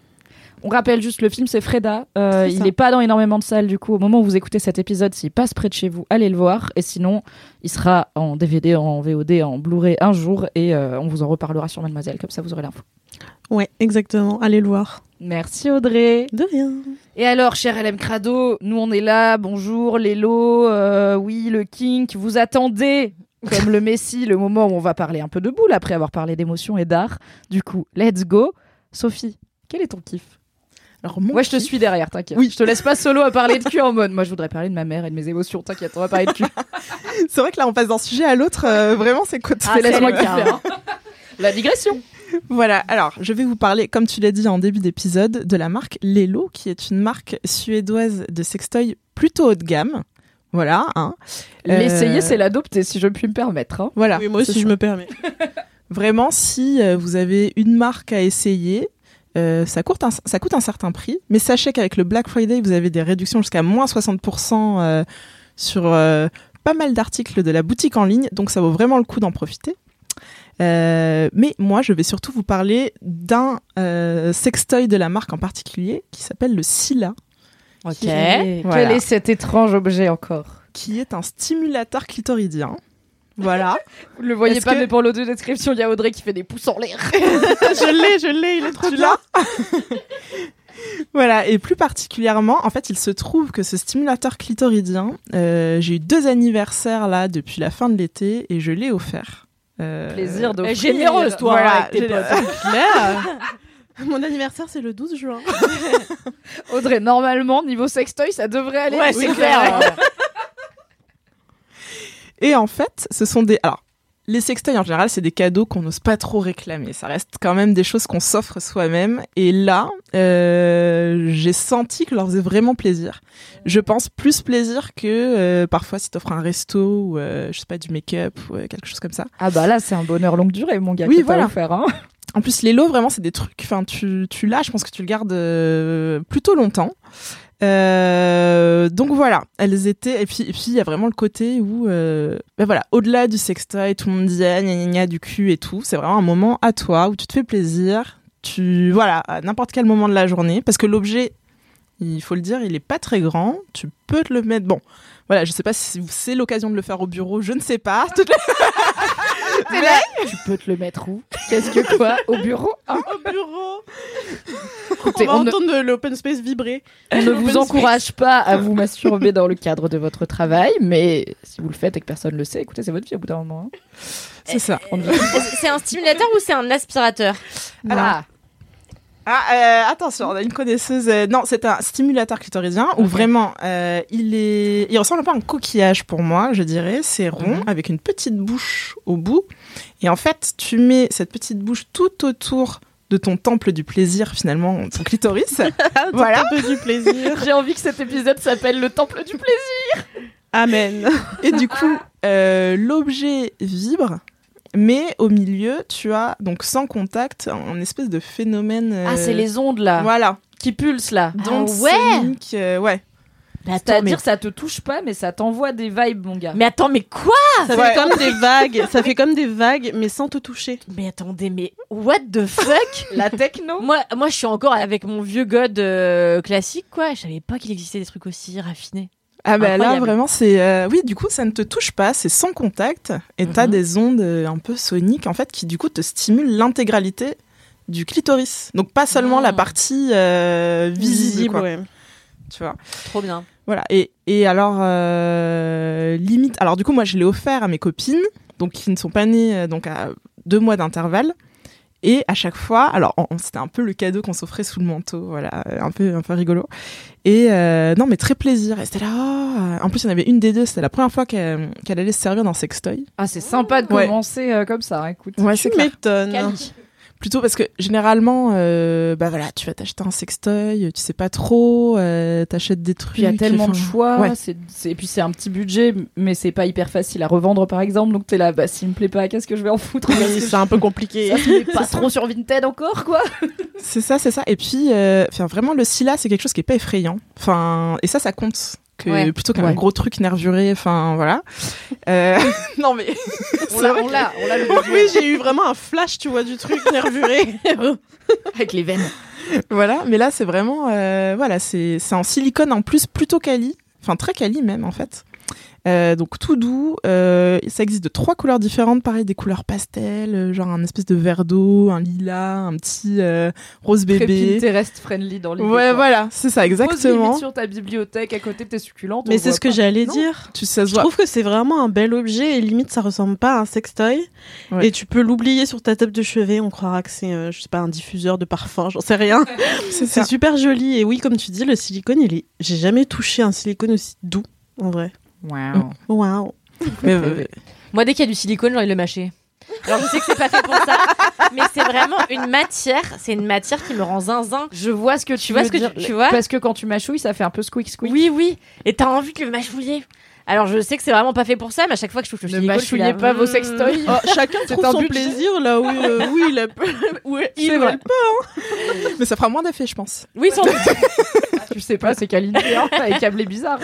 Speaker 5: On rappelle juste le film, c'est Freda. Euh,
Speaker 4: C'est
Speaker 5: il n'est pas dans énormément de salles du coup. Au moment où vous écoutez cet épisode, s'il passe près de chez vous, allez le voir. Et sinon, il sera en DVD, en VOD, en Blu-ray un jour et euh, on vous en reparlera sur Mademoiselle. Comme ça, vous aurez l'info.
Speaker 1: Ouais, exactement. Allez le voir.
Speaker 5: Merci Audrey.
Speaker 1: De rien.
Speaker 5: Et alors, cher LM Crado, nous on est là. Bonjour, Lélo. euh, oui, le kink. Vous attendez, comme le Messi, le moment où on va parler un peu de boule après avoir parlé d'émotion et d'art. Du coup, let's go. Sophie, quel est ton kiff?
Speaker 4: Alors,
Speaker 5: Ouais, je te suis derrière, t'inquiète.
Speaker 4: Oui.
Speaker 5: Je te laisse pas solo à parler de cul en mode. Moi, je voudrais parler de ma mère et de mes émotions. T'inquiète, on va parler de cul.
Speaker 4: C'est vrai que là, on passe d'un sujet à l'autre. euh, vraiment, c'est.
Speaker 5: C'est laisse-moi
Speaker 2: c'est
Speaker 5: kiffer. hein. La digression.
Speaker 4: Voilà, alors je vais vous parler, comme tu l'as dit en début d'épisode, de la marque Lelo, qui est une marque suédoise de sextoy plutôt haut de gamme. Voilà, hein. Euh,
Speaker 5: L'essayer, c'est l'adopter, si je puis me permettre. hein.
Speaker 4: Voilà.
Speaker 1: oui, moi aussi, je me permets.
Speaker 4: Vraiment, si euh, vous avez une marque à essayer, euh, ça, coûte un, ça coûte un certain prix. Mais sachez qu'avec le Black Friday, vous avez des réductions jusqu'à moins 60% euh, sur euh, pas mal d'articles de la boutique en ligne. Donc ça vaut vraiment le coup d'en profiter. Euh, mais moi, je vais surtout vous parler d'un euh, sextoy de la marque en particulier qui s'appelle le Scylla,
Speaker 2: Ok.
Speaker 5: Quel
Speaker 4: Voilà.
Speaker 5: est cet étrange objet encore
Speaker 4: qui est un stimulateur clitoridien. Voilà.
Speaker 5: Vous le voyez pas,
Speaker 4: que-
Speaker 5: mais pour l'audio description, il y a Audrey qui fait des pouces en l'air.
Speaker 1: je l'ai, je l'ai, il est trop
Speaker 4: l'as Voilà, et plus particulièrement, en fait, il se trouve que ce stimulateur clitoridien, euh, j'ai eu deux anniversaires là depuis la fin de l'été et je l'ai offert. Euh,
Speaker 5: Plaisir d'offrir.
Speaker 2: généreuse, toi,
Speaker 4: Voilà,
Speaker 2: avec tes potes.
Speaker 1: Mon anniversaire, c'est le 12 juin.
Speaker 5: Audrey, normalement, niveau sextoy, ça devrait aller.
Speaker 2: Ouais, c'est clair.
Speaker 4: Et en fait, ce sont des. Alors, les sextoys en général, c'est des cadeaux qu'on n'ose pas trop réclamer. Ça reste quand même des choses qu'on s'offre soi-même. Et là, euh, j'ai senti que leur faisait vraiment plaisir. Je pense plus plaisir que euh, parfois si t'offres un resto ou euh, je sais pas du make-up ou euh, quelque chose comme ça.
Speaker 5: Ah bah là, c'est un bonheur longue durée, mon gars.
Speaker 4: Oui, voilà.
Speaker 5: hein.
Speaker 4: En plus, les lots, vraiment, c'est des trucs. Enfin, tu, tu l'as, je pense que tu le gardes euh, plutôt longtemps. Euh, donc voilà, elles étaient. Et puis, et il y a vraiment le côté où, euh, ben voilà, au-delà du sextoy, tout le monde dit gna gna gna du cul et tout. C'est vraiment un moment à toi où tu te fais plaisir. Tu, voilà, à n'importe quel moment de la journée, parce que l'objet, il faut le dire, il est pas très grand. Tu peux te le mettre. Bon, voilà, je sais pas si c'est l'occasion de le faire au bureau, je ne sais pas.
Speaker 5: Tu peux te le mettre où? Qu'est-ce que quoi? Au bureau hein?
Speaker 1: Au bureau.
Speaker 5: Écoutez,
Speaker 1: on va
Speaker 5: on ne,
Speaker 1: entendre l'open space vibrer.
Speaker 5: on ne vous encourage pas à vous masturber dans le cadre de votre travail, mais si vous le faites et que personne le sait, écoutez, c'est votre vie au bout d'un moment. hein.
Speaker 4: C'est ça.
Speaker 2: C'est un stimulateur ou c'est un aspirateur?
Speaker 5: Ah,
Speaker 4: Ah, euh, attention, on a une connaisseuse. euh, non, c'est un stimulateur clitoridien où vraiment, euh, il est, il ressemble un peu à un coquillage pour moi, je dirais. C'est rond
Speaker 5: Mhm.
Speaker 4: avec une petite bouche au bout. Et en fait, tu mets cette petite bouche tout autour de ton temple du plaisir, finalement, ton clitoris. voilà.
Speaker 1: Un peu du plaisir.
Speaker 5: J'ai envie que cet épisode s'appelle le temple du plaisir.
Speaker 1: Amen.
Speaker 4: Et du coup, euh, l'objet vibre. Mais au milieu, tu as donc sans contact un espèce de phénomène. euh,
Speaker 5: Ah, c'est les ondes là
Speaker 4: voilà.
Speaker 5: qui pulsent là.
Speaker 4: Donc
Speaker 2: ouais.
Speaker 4: sonique, euh, ouais.
Speaker 2: Mais...
Speaker 5: C'est-à-dire, ça te touche pas, mais ça t'envoie des vibes, mon gars.
Speaker 2: mais attends, mais quoi?
Speaker 1: Ça
Speaker 4: Ouais.
Speaker 1: fait comme des vagues. Ça fait comme des vagues, mais sans te toucher.
Speaker 2: Mais attendez, mais what the fuck?
Speaker 5: La techno?
Speaker 2: Moi, moi, je suis encore avec mon vieux god euh, classique, quoi. Je savais pas qu'il existait des trucs aussi raffinés.
Speaker 4: Ah bah là vraiment c'est euh, oui du coup ça ne te touche pas c'est sans contact et t'as
Speaker 2: Mhm.
Speaker 4: des ondes euh, un peu soniques en fait qui du coup te stimulent l'intégralité du clitoris donc pas seulement
Speaker 2: Ah.
Speaker 4: la partie euh, visible, quoi,
Speaker 1: ouais.
Speaker 4: tu vois
Speaker 2: Trop bien.
Speaker 4: voilà et, et alors euh, limite alors du coup moi je l'ai offert à mes copines donc qui ne sont pas nées donc à deux mois d'intervalle et à chaque fois, alors c'était un peu le cadeau qu'on s'offrait sous le manteau, voilà, un peu un peu rigolo. Et euh, non, mais très plaisir. Et c'était là. oh, En plus, il y en avait une des deux. C'était la première fois qu'elle allait se servir d'un sextoy.
Speaker 5: Ah, c'est sympa de commencer euh, comme ça, écoute.
Speaker 4: Ouais, c'est
Speaker 1: m'étonnes.
Speaker 4: Plutôt parce que généralement, euh, bah voilà, tu vas t'acheter un sextoy, tu sais pas trop, euh, t'achètes des trucs.
Speaker 5: Il y a tellement de choix,
Speaker 4: ouais.
Speaker 5: et puis c'est un petit budget, mais c'est pas hyper facile à revendre par exemple. Donc t'es là, bah s'il me plaît pas, qu'est-ce que je vais en foutre?
Speaker 1: Oui, c'est un peu compliqué.
Speaker 5: ça se met pas trop sur Vinted encore quoi.
Speaker 4: C'est ça, c'est ça. Et puis, euh, vraiment, le SILA, c'est quelque chose qui est pas effrayant. Enfin, et ça, ça compte. Que,
Speaker 2: Ouais.
Speaker 4: Plutôt qu'un
Speaker 5: Ouais.
Speaker 4: gros truc nervuré. Enfin, voilà. Euh, non, mais.
Speaker 5: On l'a, on l'a,
Speaker 1: oui, j'ai eu vraiment un flash, tu vois, du truc nervuré.
Speaker 5: avec les veines.
Speaker 4: Voilà, mais là c'est vraiment, euh, voilà, c'est c'est en silicone en plus plutôt quali, enfin très quali même en fait. Euh, donc tout doux, euh, ça existe de trois couleurs différentes, pareil des couleurs pastel, euh, genre un espèce de verre d'eau, un lilas, un petit euh, rose
Speaker 5: Très
Speaker 4: bébé.
Speaker 5: Pinterest friendly dans l'idée.
Speaker 4: Ouais, voilà, c'est ça
Speaker 5: Pose limite
Speaker 4: exactement.
Speaker 5: sur ta bibliothèque à côté de tes succulentes. on
Speaker 1: Mais c'est ce que j'allais dire.
Speaker 4: Tu sais, ça se
Speaker 1: Je
Speaker 4: voit.
Speaker 1: trouve que c'est vraiment un bel objet et limite ça ressemble pas à un sextoy.
Speaker 4: Ouais.
Speaker 1: Et tu peux l'oublier sur ta table de chevet, on croira que c'est, euh, je sais pas, un diffuseur de parfum, j'en sais rien.
Speaker 4: C'est
Speaker 1: super joli et oui, comme tu dis, le silicone, il est. J'ai jamais touché un silicone aussi doux, en vrai.
Speaker 5: Wow.
Speaker 1: Waouh.
Speaker 4: Mais, euh,
Speaker 2: Moi, dès qu'il y a du silicone, j'ai envie de le mâcher. Alors, je sais que c'est pas fait pour ça, mais c'est vraiment une matière. C'est une matière qui me rend zinzin.
Speaker 5: Je vois ce que tu,
Speaker 2: Tu vois
Speaker 5: veux
Speaker 2: ce que
Speaker 5: dire.
Speaker 2: tu- tu vois
Speaker 5: Parce que quand tu mâchouilles, ça fait un peu squeak squeak.
Speaker 2: Oui, oui. Et t'as envie de le mâchouiller. Alors, je sais que c'est vraiment pas fait pour ça, mais à chaque fois que je touche le
Speaker 5: Ne
Speaker 2: silicone, je suis
Speaker 5: mâchouillez
Speaker 2: là,
Speaker 5: pas vos
Speaker 2: hmm.
Speaker 5: sextoys.
Speaker 1: Oh, chacun
Speaker 5: C'est
Speaker 1: trouve
Speaker 5: un
Speaker 1: son
Speaker 5: budget.
Speaker 1: plaisir là où, euh, où il a où il elle peut.
Speaker 4: mais ça fera moins d'effet, je pense.
Speaker 2: Oui, sans doute.
Speaker 5: tu sais pas, c'est qualité, hein, avec câblé bizarre.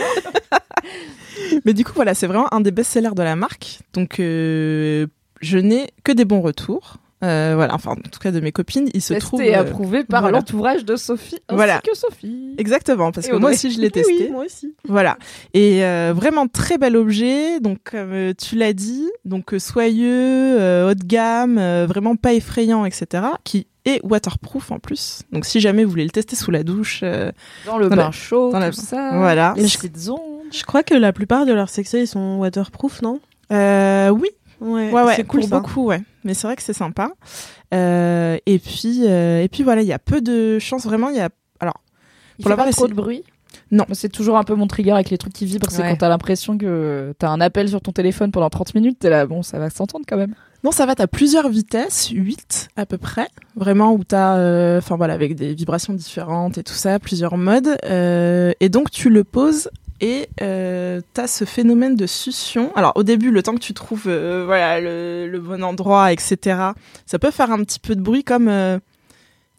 Speaker 4: Mais du coup, voilà, c'est vraiment un des best-sellers de la marque. Donc, euh, je n'ai que des bons retours. Euh, voilà, enfin, en tout cas de mes copines, il se
Speaker 5: Testé
Speaker 4: trouve.
Speaker 5: et
Speaker 4: euh,
Speaker 5: approuvé par
Speaker 4: voilà.
Speaker 5: l'entourage de Sophie ainsi
Speaker 4: Voilà.
Speaker 5: que Sophie.
Speaker 4: Exactement, parce
Speaker 5: Et
Speaker 4: que moi aussi je l'ai testé.
Speaker 1: Oui, moi aussi.
Speaker 4: Voilà. Et euh, vraiment très bel objet. Donc comme tu l'as dit, donc soyeux, haut de gamme, vraiment pas effrayant, etc. Qui est waterproof en plus. Donc si jamais vous voulez le tester sous la douche, euh,
Speaker 5: Dans le
Speaker 4: Dans
Speaker 5: bain
Speaker 4: la-
Speaker 5: chaud,
Speaker 4: dans la-
Speaker 5: tout ça.
Speaker 4: voilà.
Speaker 5: Les petites ondes.
Speaker 1: Je crois que la plupart de leurs sextoys sont waterproof, non?
Speaker 4: Euh, oui,
Speaker 1: Ouais,
Speaker 4: ouais, ouais,
Speaker 1: c'est cool
Speaker 4: pour
Speaker 1: ça.
Speaker 4: beaucoup, ouais. Mais c'est vrai que c'est sympa. Euh, et puis, euh, et puis voilà, il y a peu de chance. Vraiment, il y a. Alors,
Speaker 5: Il
Speaker 4: Pour
Speaker 5: fait pas
Speaker 4: l'avoir
Speaker 5: trop de bruit?
Speaker 4: Non.
Speaker 5: C'est toujours un peu mon trigger avec les trucs qui vibrent. C'est
Speaker 2: Ouais.
Speaker 5: quand t'as l'impression que t'as un appel sur ton téléphone pendant 30 minutes. T'es là, bon, ça va s'entendre quand même.
Speaker 4: Non, ça va, t'as plusieurs vitesses, 8 à peu près, vraiment où t'as, euh, enfin voilà, avec des vibrations différentes et tout ça, plusieurs modes, euh, et donc tu le poses et euh, t'as ce phénomène de succion. Alors au début, le temps que tu trouves, euh, voilà, le, le bon endroit, etc., ça peut faire un petit peu de bruit comme euh,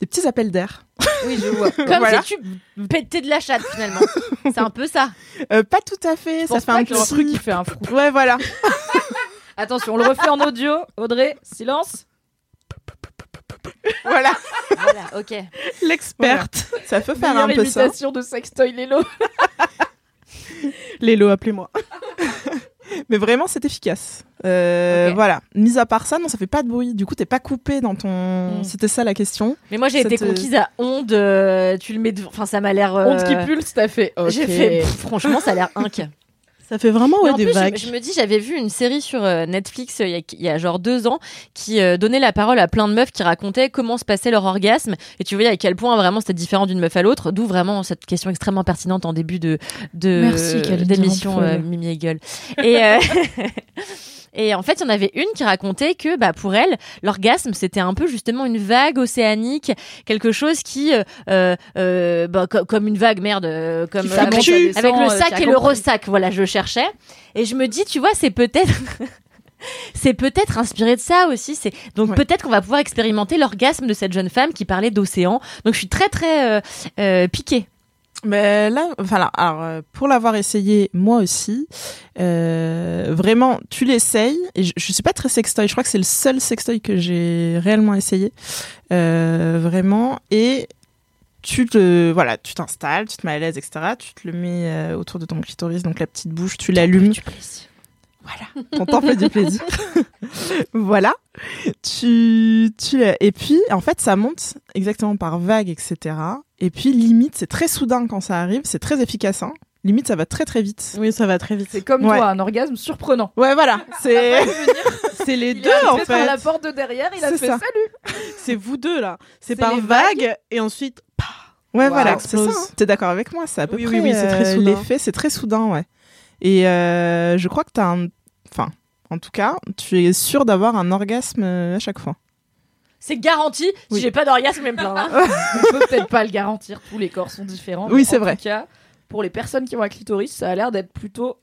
Speaker 4: des petits appels d'air.
Speaker 2: Oui, je vois. Comme
Speaker 4: Voilà.
Speaker 2: si tu pétais de la chatte finalement. C'est un peu ça.
Speaker 4: Pas tout à fait,
Speaker 5: Je
Speaker 4: ça fait un petit
Speaker 5: truc qui fait un frou.
Speaker 4: Ouais, voilà.
Speaker 5: Attention, on le refait en audio. Audrey, silence.
Speaker 4: voilà,
Speaker 2: Voilà, ok.
Speaker 1: L'experte.
Speaker 4: ça peut faire
Speaker 5: Meilleure
Speaker 4: un peu ça.
Speaker 5: imitation de sextoy Lélo.
Speaker 1: Lélo, appelez-moi.
Speaker 4: Mais vraiment, c'est efficace. Euh. Voilà. Mis à part ça, non, ça fait pas de bruit. Du coup, t'es pas coupé dans ton.
Speaker 5: Mm.
Speaker 4: C'était ça la question.
Speaker 2: Mais moi j'ai été conquise à onde. euh, tu le mets devant. Enfin, ça m'a l'air. euh,
Speaker 5: qui pulse, t'as fait. ok.
Speaker 2: J'ai fait. pff, franchement, ça a l'air inc.
Speaker 1: Ça fait vraiment ouais,
Speaker 2: en
Speaker 1: des
Speaker 2: plus, je-
Speaker 1: vagues.
Speaker 2: Je, me dis, j'avais vu une série sur euh, Netflix euh, il y, a, il y a genre deux ans qui euh, donnait la parole à plein de meufs qui racontaient comment se passait leur orgasme. Et tu voyais à quel point vraiment c'était différent d'une meuf à l'autre. D'où vraiment cette question extrêmement pertinente en début de, d'émission Mimi et Gueule. Et, et en fait, il y en avait une qui racontait que bah, pour elle, l'orgasme c'était un peu justement une vague océanique, quelque chose qui, euh, euh, euh, bah, co- comme une vague, merde, euh, comme euh, avec, avec le
Speaker 5: euh,
Speaker 2: sac et le ressac. Voilà, je cherchais. Et je me dis, tu vois, c'est peut-être. C'est peut-être inspiré de ça aussi. C'est donc
Speaker 4: Ouais.
Speaker 2: peut-être qu'on va pouvoir expérimenter l'orgasme de cette jeune femme qui parlait d'océan. Donc je suis très très euh, euh, piquée.
Speaker 4: Mais là, enfin là, alors euh, pour l'avoir essayé moi aussi, euh, vraiment, tu l'essayes. Et je, je suis pas très sextoy. Je crois que c'est le seul sextoy que j'ai réellement essayé, euh, vraiment. Et tu te, voilà, tu t'installes, tu te mets à l'aise, etc. Tu te le mets euh, autour de ton clitoris, donc la petite bouche, tu l'allumes. Voilà, ton temps fait du plaisir. voilà. Tu, tu, et puis, en fait, ça monte exactement par vague, etc. Et puis, limite, c'est très soudain quand ça arrive, c'est très efficace, hein. Limite, ça va très très vite.
Speaker 1: Oui, ça va très vite.
Speaker 5: C'est comme
Speaker 4: Ouais.
Speaker 5: toi, un orgasme surprenant.
Speaker 4: Ouais, voilà. C'est,
Speaker 1: C'est les
Speaker 5: Il
Speaker 1: deux en
Speaker 5: arrivé par
Speaker 1: fait.
Speaker 5: la porte de derrière, il a fait
Speaker 4: ça.
Speaker 5: salut.
Speaker 1: C'est vous deux là. C'est par vague et ensuite.
Speaker 4: ouais,
Speaker 5: Wow.
Speaker 4: voilà. C'est ça. hein. T'es d'accord avec moi? C'est à peu
Speaker 1: Oui,
Speaker 4: près,
Speaker 1: oui, oui, c'est très
Speaker 4: euh,
Speaker 1: soudain.
Speaker 4: L'effet, c'est très soudain, ouais. Et, euh, je crois que t'as un, enfin, en tout cas, tu es sûr d'avoir un orgasme euh, à chaque fois.
Speaker 2: C'est garanti.
Speaker 4: Oui.
Speaker 2: Si j'ai pas d'orgasme, je vais me plaindre. hein.
Speaker 5: On peut peut-être pas le garantir, tous les corps sont différents.
Speaker 4: Oui, c'est
Speaker 5: en
Speaker 4: vrai.
Speaker 5: tout cas, pour les personnes qui ont un clitoris, ça a l'air d'être plutôt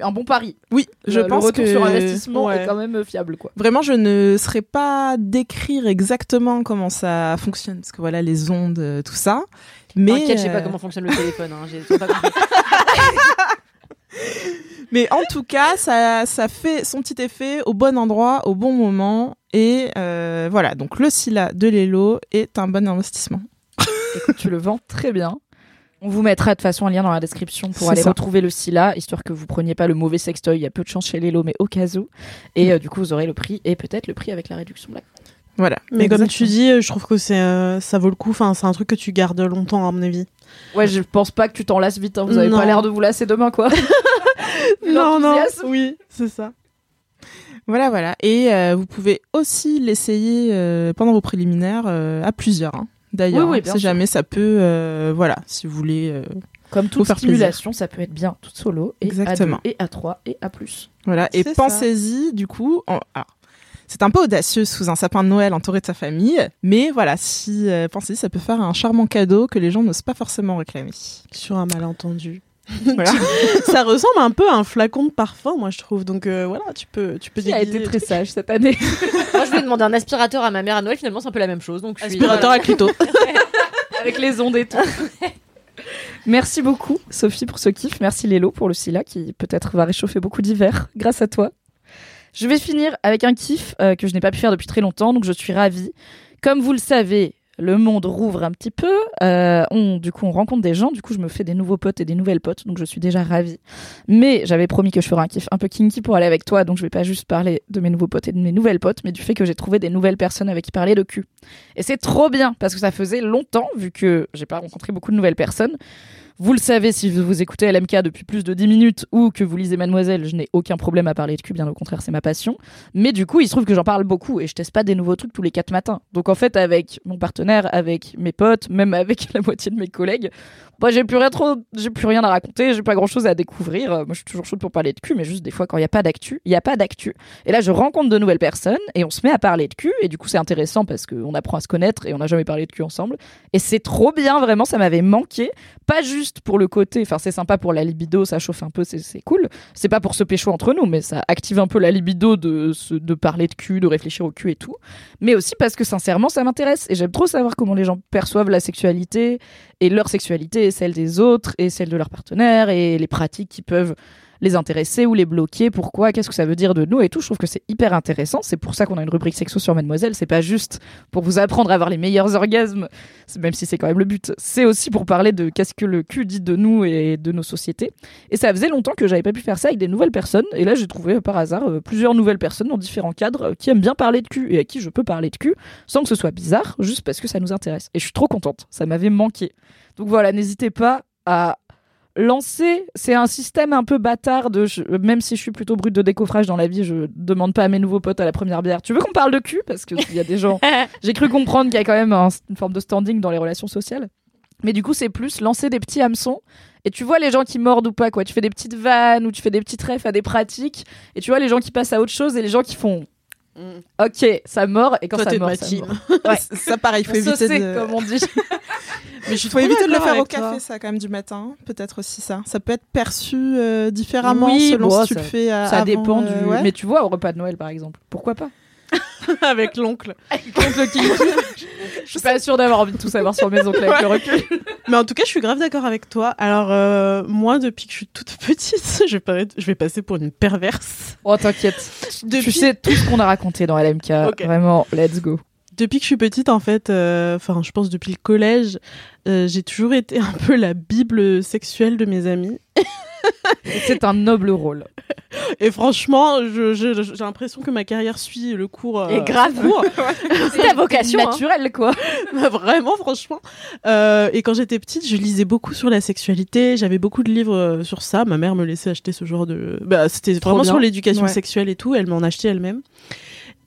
Speaker 5: un bon pari.
Speaker 4: Oui, je
Speaker 5: le,
Speaker 4: pense
Speaker 5: le retour
Speaker 4: que
Speaker 5: sur investissement
Speaker 1: ouais.
Speaker 5: est quand même fiable, quoi.
Speaker 4: Vraiment, je ne saurais pas décrire exactement comment ça fonctionne, parce que voilà, les ondes, euh, tout ça. Mais,
Speaker 2: T'inquiète, je sais pas
Speaker 4: euh,
Speaker 2: comment fonctionne le téléphone. Hein. J'ai pas compris.
Speaker 4: mais en tout cas, ça, ça fait son petit effet au bon endroit, au bon moment. Et euh, voilà, donc le Scylla de Lelo est un bon investissement.
Speaker 5: Écoute, tu le vends très bien. On vous mettra de toute façon un lien dans la description pour aller
Speaker 4: ça.
Speaker 5: retrouver le Scylla, histoire que vous preniez pas le mauvais sextoy. Il y a peu de chance chez Lelo, mais au cas où. Et euh, du coup, vous aurez le prix et peut-être le prix avec la réduction Black.
Speaker 4: Voilà.
Speaker 1: Mais comme tu dis, je trouve que c'est euh, ça vaut le coup. Enfin, c'est un truc que tu gardes longtemps à mon avis.
Speaker 5: Ouais, je pense pas que tu t'en lasses vite. hein. Vous avez
Speaker 1: Non.
Speaker 5: pas l'air de vous lasser demain, quoi.
Speaker 1: Non, non. Oui, c'est ça.
Speaker 4: Voilà, voilà. Et euh, vous pouvez aussi l'essayer euh, pendant vos préliminaires euh, à plusieurs. hein. D'ailleurs,
Speaker 5: Oui, oui,
Speaker 4: hein, si jamais ça peut, voilà, si vous voulez.
Speaker 5: Comme toute
Speaker 4: faire
Speaker 5: stimulation, ça peut être bien toute solo, et
Speaker 4: Exactement.
Speaker 5: à deux, et à trois, et à plus.
Speaker 4: Voilà, et pensez-y, du coup, en- alors, c'est un peu audacieux sous un sapin de Noël entouré de sa famille, mais voilà, si euh, pensez-y, ça peut faire un charmant cadeau que les gens n'osent pas forcément réclamer.
Speaker 1: Sur un malentendu.
Speaker 4: Voilà.
Speaker 1: ça ressemble un peu à un flacon de parfum, moi je trouve. Donc euh, voilà, tu peux, tu peux
Speaker 5: Qui a été très sage cette année.
Speaker 2: Moi, je voulais demander un aspirateur à ma mère à Noël. Finalement, c'est un peu la même chose. Donc, je suis-
Speaker 1: aspirateur à clito.
Speaker 5: avec les ondes et tout. Merci beaucoup, Sophie, pour ce kiff. Merci Lélo pour le Scylla qui peut-être va réchauffer beaucoup d'hiver grâce à toi. Je vais finir avec un kiff euh, que je n'ai pas pu faire depuis très longtemps, donc je suis ravie. Comme vous le savez, le monde rouvre un petit peu. Euh, du coup, on rencontre des gens. Du coup, je me fais des nouveaux potes et des nouvelles potes. Donc, je suis déjà ravie. Mais j'avais promis que je ferais un kiff un peu kinky pour aller avec toi. Donc, je vais pas juste parler de mes nouveaux potes et de mes nouvelles potes, mais du fait que j'ai trouvé des nouvelles personnes avec qui parler de cul. Et c'est trop bien parce que ça faisait longtemps, vu que j'ai pas rencontré beaucoup de nouvelles personnes. Vous le savez si vous écoutez LMK depuis plus de 10 minutes ou que vous lisez Mademoiselle, je n'ai aucun problème à parler de cul, bien au contraire, c'est ma passion. Mais du coup, il se trouve que j'en parle beaucoup et je teste pas des nouveaux trucs tous les 4 matins. Donc en fait, avec mon partenaire, avec mes potes, même avec la moitié de mes collègues, moi j'ai plus rien plus rien à raconter, j'ai pas grand chose à découvrir. Moi je suis toujours chaude pour parler de cul, mais juste des fois quand il y a pas d'actu, il y a pas d'actu. Et là je rencontre de nouvelles personnes et on se met à parler de cul et du coup c'est intéressant parce qu'on apprend à se connaître et on n'a jamais parlé de cul ensemble. Et c'est trop bien, vraiment, ça m'avait manqué. Pas juste pour le côté, enfin c'est sympa pour la libido, ça chauffe un peu, c'est cool. C'est pas pour se pécho entre nous, mais ça active un peu la libido de, de parler de cul, de réfléchir au cul et tout. Mais aussi parce que sincèrement ça m'intéresse et j'aime trop savoir comment les gens perçoivent la sexualité et leur sexualité et celle des autres et celle de leur partenaire et les pratiques qui peuvent les intéresser ou les bloquer, pourquoi, qu'est-ce que ça veut dire de nous et tout. Je trouve que c'est hyper intéressant. C'est pour ça qu'on a une rubrique sexo sur Mademoiselle. C'est pas juste pour vous apprendre à avoir les meilleurs orgasmes, même si c'est quand même le but. C'est aussi pour parler de qu'est-ce que le cul dit de nous et de nos sociétés. Et ça faisait longtemps que j'avais pas pu faire ça avec des nouvelles personnes. Et là, j'ai trouvé euh, par hasard euh, plusieurs nouvelles personnes dans différents cadres euh, qui aiment bien parler de cul et à qui je peux parler de cul sans que ce soit bizarre, juste parce que ça nous intéresse. Et je suis trop contente. Ça m'avait manqué. Donc voilà, n'hésitez pas à lancer. C'est un système un peu bâtard de. je- même si je suis plutôt brute de décoffrage dans la vie, je demande pas à mes nouveaux potes à la première bière. Tu veux qu'on parle de cul? Parce qu'il y a des gens. J'ai cru comprendre qu'il y a quand même un- une forme de standing dans les relations sociales. Mais du coup, c'est plus lancer des petits hameçons. Et tu vois les gens qui mordent ou pas, quoi. Tu fais des petites vannes ou tu fais des petits refs à des pratiques. Et tu vois les gens qui passent à autre chose et les gens qui font. Ok, ça mord. Et quand
Speaker 1: Toi,
Speaker 5: ça
Speaker 1: ma
Speaker 5: ça mord. Ouais.
Speaker 4: ça pareil, il faut éviter de...
Speaker 5: comme on dit.
Speaker 1: Mais je suis
Speaker 4: faut
Speaker 1: trop
Speaker 4: éviter de le faire au
Speaker 1: toi.
Speaker 4: café, ça, quand même, du matin. Peut-être aussi ça. Ça peut être perçu euh, différemment
Speaker 5: Oui,
Speaker 4: selon
Speaker 5: bon,
Speaker 4: si tu
Speaker 5: ça-
Speaker 4: le fais euh,
Speaker 5: Ça
Speaker 4: avant,
Speaker 5: dépend
Speaker 4: euh,
Speaker 5: du.
Speaker 4: ouais.
Speaker 5: Mais tu vois, au repas de Noël, par exemple. Pourquoi pas?
Speaker 1: avec l'oncle.
Speaker 5: Je suis pas sûre d'avoir envie de tout savoir sur mes oncles avec le recul.
Speaker 1: Mais en tout cas, je suis grave d'accord avec toi. Alors, euh, moi, depuis que je suis toute petite, je vais, paraître- je vais passer pour une perverse.
Speaker 5: Oh, t'inquiète.
Speaker 1: Depuis,
Speaker 5: Tu sais tout ce qu'on a raconté dans LMK.
Speaker 1: Ok.
Speaker 5: Vraiment, let's go.
Speaker 1: depuis que je suis petite, en fait, euh, enfin, je pense depuis le collège, euh, j'ai toujours été un peu la bible sexuelle de mes amis.
Speaker 5: C'est un noble rôle.
Speaker 1: Et franchement, je- je- j'ai l'impression que ma carrière suit le cours. euh,
Speaker 2: Et grave. C'est ta vocation. hein.
Speaker 5: Naturel, quoi.
Speaker 1: Bah, Vraiment, franchement. Euh, et quand j'étais petite, je lisais beaucoup sur la sexualité. J'avais beaucoup de livres euh, sur ça. Ma mère me laissait acheter ce genre de. Bah, c'était vraiment
Speaker 5: bien.
Speaker 1: sur l'éducation
Speaker 4: Ouais.
Speaker 1: sexuelle et tout. Elle m'en achetait elle-même.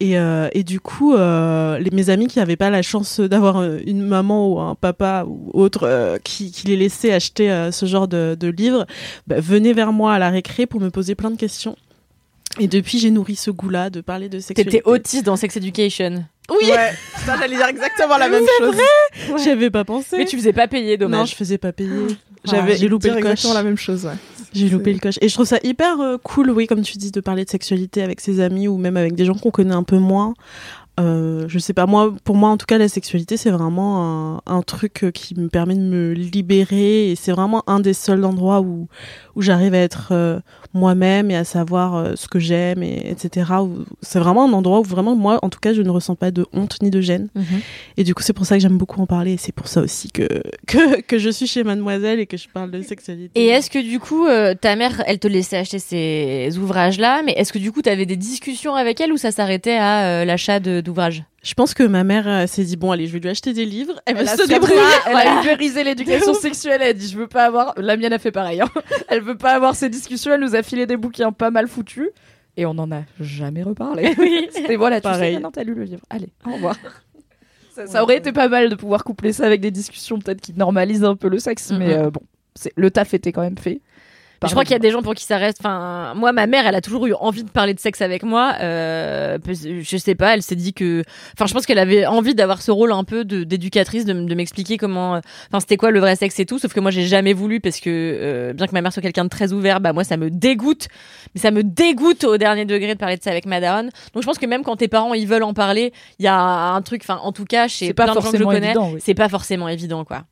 Speaker 1: Et, euh, et du coup, euh, les, mes amis qui n'avaient pas la chance d'avoir euh, une maman ou un papa ou autre euh, qui, qui les laissait acheter euh, ce genre de, de livres, bah, venaient vers moi à la récré pour me poser plein de questions. Et depuis, j'ai nourri ce goût-là de parler de sexualité.
Speaker 2: T'étais autiste dans Sex Education.
Speaker 1: Oui,
Speaker 4: Ouais, ça, j'allais dire exactement la même chose.
Speaker 1: j'avais pas pensé.
Speaker 2: Mais tu faisais pas payer,
Speaker 1: Non,
Speaker 2: dommage.
Speaker 1: je faisais pas payer.
Speaker 4: Ah,
Speaker 1: J'avais, j'ai loupé le coche.
Speaker 4: exactement la même chose, ouais.
Speaker 1: J'ai loupé le coche. Et je trouve ça hyper euh, cool, oui, comme tu dis, de parler de sexualité avec ses amis ou même avec des gens qu'on connaît un peu moins. Euh, je sais pas, moi, pour moi, en tout cas, la sexualité, c'est vraiment un, un truc euh, qui me permet de me libérer et c'est vraiment un des seuls endroits où, où j'arrive à être euh, moi-même et à savoir euh, ce que j'aime, et, etc. C'est vraiment un endroit où vraiment, moi, en tout cas, je ne ressens pas de honte ni de gêne.
Speaker 2: Mhm.
Speaker 1: Et du coup, c'est pour ça que j'aime beaucoup en parler et c'est pour ça aussi que, que, que je suis chez Mademoiselle et que je parle de sexualité.
Speaker 2: Et est-ce que du coup, euh, ta mère, elle te laissait acheter ces ouvrages-là, mais est-ce que du coup, t'avais des discussions avec elle ou ça s'arrêtait à l'achat d'ouvrages?
Speaker 1: Je pense que ma mère euh, s'est dit bon allez je vais lui acheter des livres. Elle,
Speaker 5: Elle
Speaker 1: va
Speaker 5: a
Speaker 1: se débrouiller.
Speaker 5: elle a ubérisé l'éducation sexuelle. Elle a dit Je veux pas avoir. La mienne a fait pareil. hein. Elle veut pas avoir ces discussions. Elle nous a filé des bouquins pas mal foutus. Et on en a jamais reparlé. C'était voilà, tu
Speaker 1: Pareil.
Speaker 5: sais, maintenant t'as lu le livre. Allez, au revoir. Ça, ça aurait été pas mal de pouvoir coupler ça avec des discussions peut-être qui normalisent un peu le sexe, mais euh, bon, le taf était quand même fait.
Speaker 2: Je crois qu'il y a des gens pour qui ça reste. Enfin, moi, ma mère, elle a toujours eu envie de parler de sexe avec moi. Euh, je sais pas, elle s'est dit que. Enfin, je pense qu'elle avait envie d'avoir ce rôle un peu d'éducatrice, de, m'expliquer comment. Enfin, c'était quoi le vrai sexe et tout. Sauf que moi, j'ai jamais voulu parce que euh, bien que ma mère soit quelqu'un de très ouvert, bah moi, ça me dégoûte. Mais ça me dégoûte au dernier degré de parler de ça avec ma daronne. Donc, je pense que même quand tes parents ils veulent en parler, il y a un truc. Enfin, en tout cas, chez
Speaker 5: C'est pas
Speaker 2: plein de gens que je connais, c'est pas forcément évident, quoi.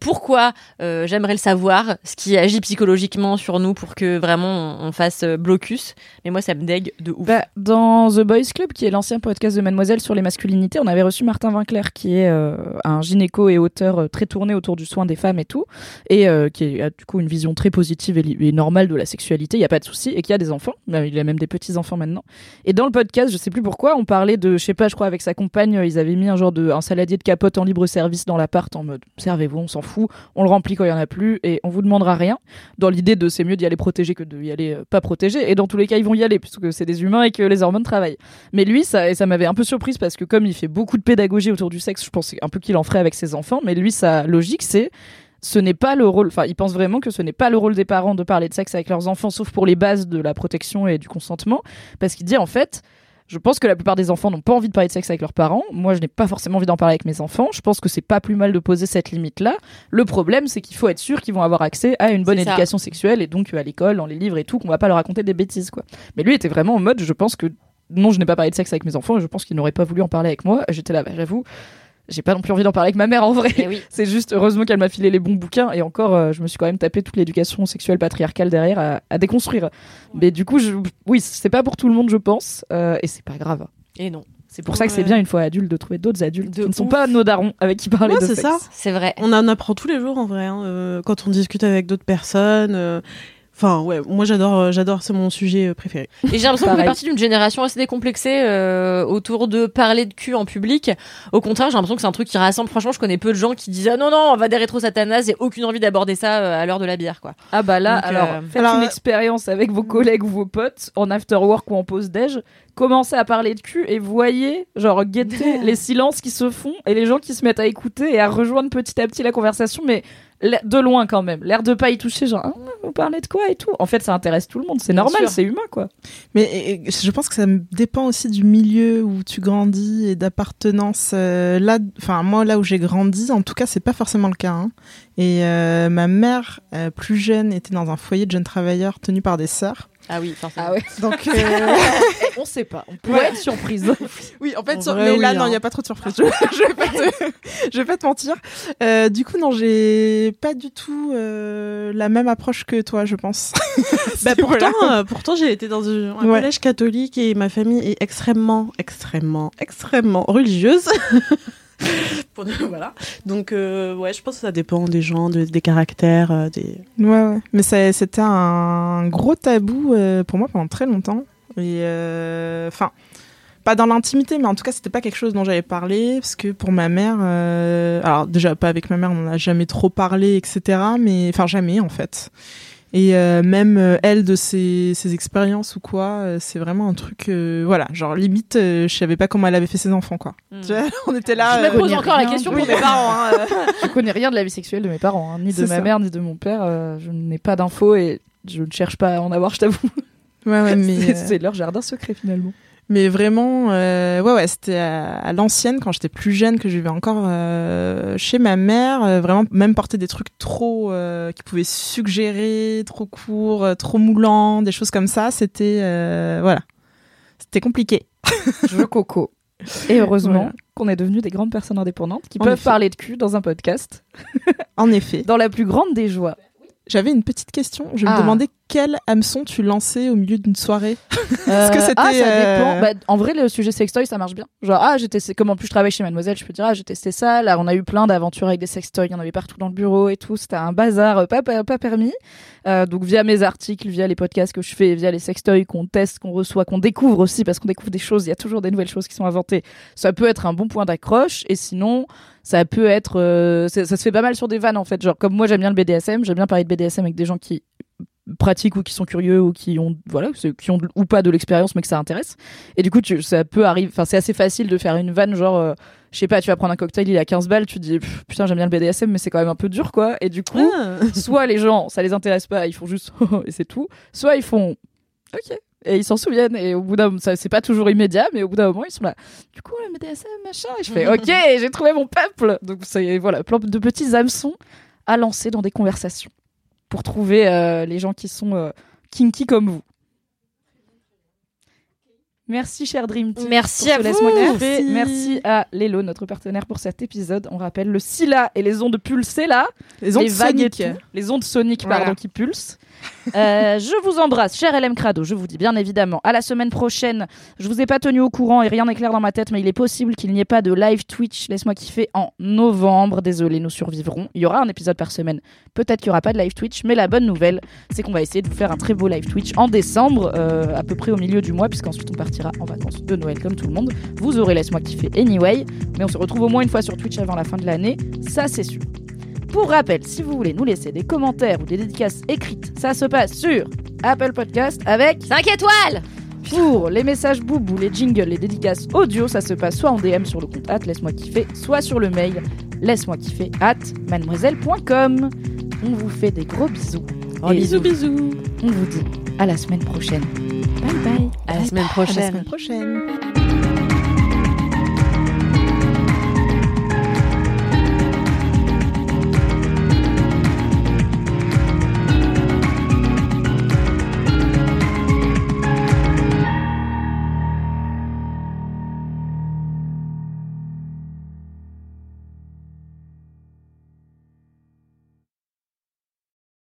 Speaker 2: Pourquoi euh, j'aimerais le savoir, ce qui agit psychologiquement sur nous pour que vraiment on, fasse euh, blocus. Mais moi, ça me dégue de ouf.
Speaker 5: Bah, dans The Boys Club, qui est l'ancien podcast de Mademoiselle sur les masculinités, on avait reçu Martin Vinclair, qui est euh, un gynéco et auteur très tourné autour du soin des femmes et tout, et qui a du coup une vision très positive et, normale de la sexualité, il n'y a pas de souci, et qui a des enfants, Euh, il a même des petits-enfants maintenant. Et dans le podcast, je sais plus pourquoi, on parlait de, je sais pas, je crois avec sa compagne, ils avaient mis un genre de un saladier de capote en libre service dans l'appart en mode servez-vous, s'en fout, on le remplit quand il y en a plus et on vous demandera rien. Dans l'idée de c'est mieux d'y aller protégé que d'y aller euh, pas protégé. Et dans tous les cas, ils vont y aller puisque c'est des humains et que les hormones travaillent. Mais lui, ça, et ça m'avait un peu surprise parce que comme il fait beaucoup de pédagogie autour du sexe, je pensais un peu qu'il en ferait avec ses enfants. Mais lui, sa logique, c'est ce n'est pas le rôle, enfin, il pense vraiment que ce n'est pas le rôle des parents de parler de sexe avec leurs enfants, sauf pour les bases de la protection et du consentement, parce qu'il dit en fait, je pense que la plupart des enfants n'ont pas envie de parler de sexe avec leurs parents. Moi, je n'ai pas forcément envie d'en parler avec mes enfants. Je pense que c'est pas plus mal de poser cette limite-là. Le problème, c'est qu'il faut être sûr qu'ils vont avoir accès à une bonne
Speaker 2: C'est ça.
Speaker 5: éducation sexuelle et donc euh, à l'école, dans les livres et tout, qu'on va pas leur raconter des bêtises, quoi. Mais lui était vraiment en mode, je pense que non, je n'ai pas parlé de sexe avec mes enfants et je pense qu'il n'aurait pas voulu en parler avec moi. J'étais là, bah, j'avoue, j'ai pas non plus envie d'en parler avec ma mère en vrai.
Speaker 2: Oui.
Speaker 5: C'est juste heureusement qu'elle m'a filé les bons bouquins et encore, euh, je me suis quand même tapé toute l'éducation sexuelle patriarcale derrière à, à déconstruire. Mais du coup, je, oui, c'est pas pour tout le monde, je pense, euh, et c'est pas grave.
Speaker 2: Et non.
Speaker 5: C'est pour ça que c'est bien une fois adulte de trouver d'autres adultes
Speaker 1: De
Speaker 5: qui ne sont
Speaker 1: ouf.
Speaker 5: pas nos darons avec qui parler
Speaker 1: Ouais,
Speaker 5: de
Speaker 1: c'est ça.
Speaker 2: C'est vrai.
Speaker 1: On en apprend tous les jours en vrai, hein, euh, quand on discute avec d'autres personnes. Enfin, ouais, moi j'adore, euh, j'adore, c'est mon sujet euh, préféré.
Speaker 2: Et j'ai l'impression qu'on fait partie d'une génération assez décomplexée euh, autour de parler de cul en public. Au contraire, j'ai l'impression que c'est un truc qui rassemble. Franchement, je connais peu de gens qui disent ah non non, on va des rétro satanas et aucune envie d'aborder ça euh, à l'heure de la bière quoi.
Speaker 5: Ah bah là,
Speaker 2: Donc,
Speaker 5: alors
Speaker 2: euh,
Speaker 5: faites
Speaker 4: alors,
Speaker 5: une
Speaker 4: euh,
Speaker 5: expérience avec vos collègues ou vos potes en after work ou en pause déj. Commencez à parler de cul et voyez, genre, guettez les silences qui se font et les gens qui se mettent à écouter et à rejoindre petit à petit la conversation, mais de loin quand même. L'air de pas y toucher, genre, ah, vous parlez de quoi et tout. En fait, ça intéresse tout le monde, c'est normal, c'est humain quoi.
Speaker 4: Mais et- et je pense que ça me dépend aussi du milieu où tu grandis et d'appartenance. Euh, là, enfin moi là où j'ai grandi, en tout cas c'est pas forcément le cas. hein. Et euh, ma mère euh, plus jeune était dans un foyer de jeunes travailleurs tenu par des sœurs.
Speaker 2: Ah oui, forcément.
Speaker 5: ouais.
Speaker 4: Donc euh,
Speaker 5: On sait pas, on pourrait être surprise.
Speaker 4: oui, en fait,
Speaker 1: En
Speaker 4: sur-
Speaker 1: vrai,
Speaker 4: mais
Speaker 1: oui,
Speaker 4: là non,
Speaker 1: hein.
Speaker 4: il y a pas trop de surprise. Je, je vais pas te, je vais pas te mentir. Euh, du coup non, j'ai pas du tout euh, la même approche que toi, je pense.
Speaker 1: Bah,
Speaker 4: voilà.
Speaker 1: pourtant, euh, pourtant j'ai été dans un, un
Speaker 4: Ouais.
Speaker 1: collège catholique et ma famille est extrêmement, extrêmement, extrêmement religieuse. Donc, euh, ouais, je pense que ça dépend des gens, de- des caractères, euh, des.
Speaker 4: Ouais. Mais c'était un gros tabou euh, pour moi pendant très longtemps. Et enfin, pas dans l'intimité, mais en tout cas, c'était pas quelque chose dont j'avais parlé parce que pour ma mère, alors déjà pas avec ma mère, on n'en a jamais trop parlé, etc. Mais enfin jamais en fait. Et euh, même euh, elle de ses, ses expériences ou quoi, euh, c'est vraiment un truc, euh, voilà, genre limite, euh, je savais pas comment elle avait fait ses enfants quoi.
Speaker 2: Mm.
Speaker 4: Tu vois, on était là.
Speaker 2: Je me pose
Speaker 5: connais
Speaker 2: encore la
Speaker 5: rien.
Speaker 2: question pour mes parents. hein, euh.
Speaker 5: je connais rien de la vie sexuelle de mes parents, hein, ni de ma
Speaker 4: ça.
Speaker 5: mère, ni de mon père. euh, je n'ai pas d'infos et je ne cherche pas à en avoir, je t'avoue.
Speaker 4: Ouais, ouais, mais
Speaker 5: C'est-
Speaker 4: euh,
Speaker 5: c'est leur jardin secret finalement.
Speaker 4: Mais vraiment, euh, ouais, ouais, c'était à, à l'ancienne quand j'étais plus jeune que je vivais encore euh, chez ma mère. euh, vraiment, même porter des trucs trop qui pouvaient suggérer, trop courts, trop moulants, des choses comme ça. C'était voilà, c'était compliqué.
Speaker 5: Je coco. Et heureusement
Speaker 4: Voilà.
Speaker 5: qu'on est devenus des grandes personnes indépendantes qui
Speaker 4: En
Speaker 5: peuvent
Speaker 4: effet.
Speaker 5: parler de cul dans un podcast
Speaker 4: En effet,
Speaker 5: dans la plus grande des joies.
Speaker 4: J'avais une petite question. Je
Speaker 5: Ah.
Speaker 4: me demandais quel hameçon tu lançais au milieu d'une soirée.
Speaker 5: Est-ce
Speaker 4: que c'était,
Speaker 5: Ah, ça
Speaker 4: euh,
Speaker 5: dépend. Bah, en vrai, le sujet sextoy, ça marche bien. Genre, ah, j'ai testé, comme en plus je travaille chez Mademoiselle, je peux dire, ah, j'ai testé ça. Là, on a eu plein d'aventures avec des sextoys. Il y en avait partout dans le bureau et tout. C'était un bazar euh, pas, pas, pas permis. Euh, donc, via mes articles, via les podcasts que je fais, via les sextoys qu'on teste, qu'on reçoit, qu'on découvre aussi, parce qu'on découvre des choses. Il y a toujours des nouvelles choses qui sont inventées. Ça peut être un bon point d'accroche. Et sinon, ça peut être, euh, ça se fait pas mal sur des vannes, en fait. Genre, comme moi, j'aime bien le BDSM. J'aime bien parler de BDSM avec des gens qui pratiquent ou qui sont curieux ou qui ont voilà qui ont ou pas de l'expérience mais que ça intéresse et du coup tu, ça peut arriver enfin c'est assez facile de faire une vanne genre euh, je sais pas tu vas prendre un cocktail il est à 15 balles tu te dis putain j'aime bien le BDSM mais c'est quand même un peu dur quoi et du coup
Speaker 1: Ah.
Speaker 5: soit les gens ça les intéresse pas ils font juste et c'est tout soit ils font ok et ils s'en souviennent. Et au bout d'un ça c'est pas toujours immédiat mais au bout d'un moment ils sont là. Du coup le BDSM machin. Et je fais ok j'ai trouvé mon peuple. Donc c'est voilà. Plein de petits hameçons à lancer dans des conversations pour trouver euh, les gens qui sont euh, kinky comme vous Merci, cher Dream Team.
Speaker 2: Merci à vous.
Speaker 1: Merci.
Speaker 5: Merci à Lélo, notre partenaire pour cet épisode. On rappelle le Scylla et les ondes pulsées là.
Speaker 4: Les ondes
Speaker 5: les vagues et
Speaker 4: soniques.
Speaker 5: Les ondes soniques, pardon,
Speaker 4: Voilà.
Speaker 5: qui pulsent. Euh, je vous embrasse, cher LM Crado. Je vous dis bien évidemment à la semaine prochaine. Je vous ai pas tenu au courant et rien n'est clair dans ma tête, mais il est possible qu'il n'y ait pas de live Twitch. Laisse-moi kiffer en novembre. Désolé, nous survivrons. Il y aura un épisode par semaine. Peut-être qu'il y aura pas de live Twitch, mais la bonne nouvelle, c'est qu'on va essayer de vous faire un très beau live Twitch en décembre, euh, à peu près au milieu du mois, puisqu'ensuite on partira en vacances de Noël comme tout le monde. Vous aurez Laisse-moi kiffer anyway, mais on se retrouve au moins une fois sur Twitch avant la fin de l'année. Ça, c'est sûr. Pour rappel, si vous voulez nous laisser des commentaires ou des dédicaces écrites, ça se passe sur Apple Podcast avec
Speaker 2: 5 étoiles
Speaker 5: pour les messages boubou, les jingles, les dédicaces audio, ça se passe soit en DM sur le compte at laisse-moi kiffer, soit sur le mail laisse-moi kiffer at mademoiselle.com. On vous fait des gros bisous.
Speaker 2: Oh, bisous,
Speaker 1: bisous.
Speaker 5: On vous dit à la semaine prochaine. Bye bye.
Speaker 2: À la semaine
Speaker 4: À la
Speaker 2: prochaine.
Speaker 4: semaine prochaine.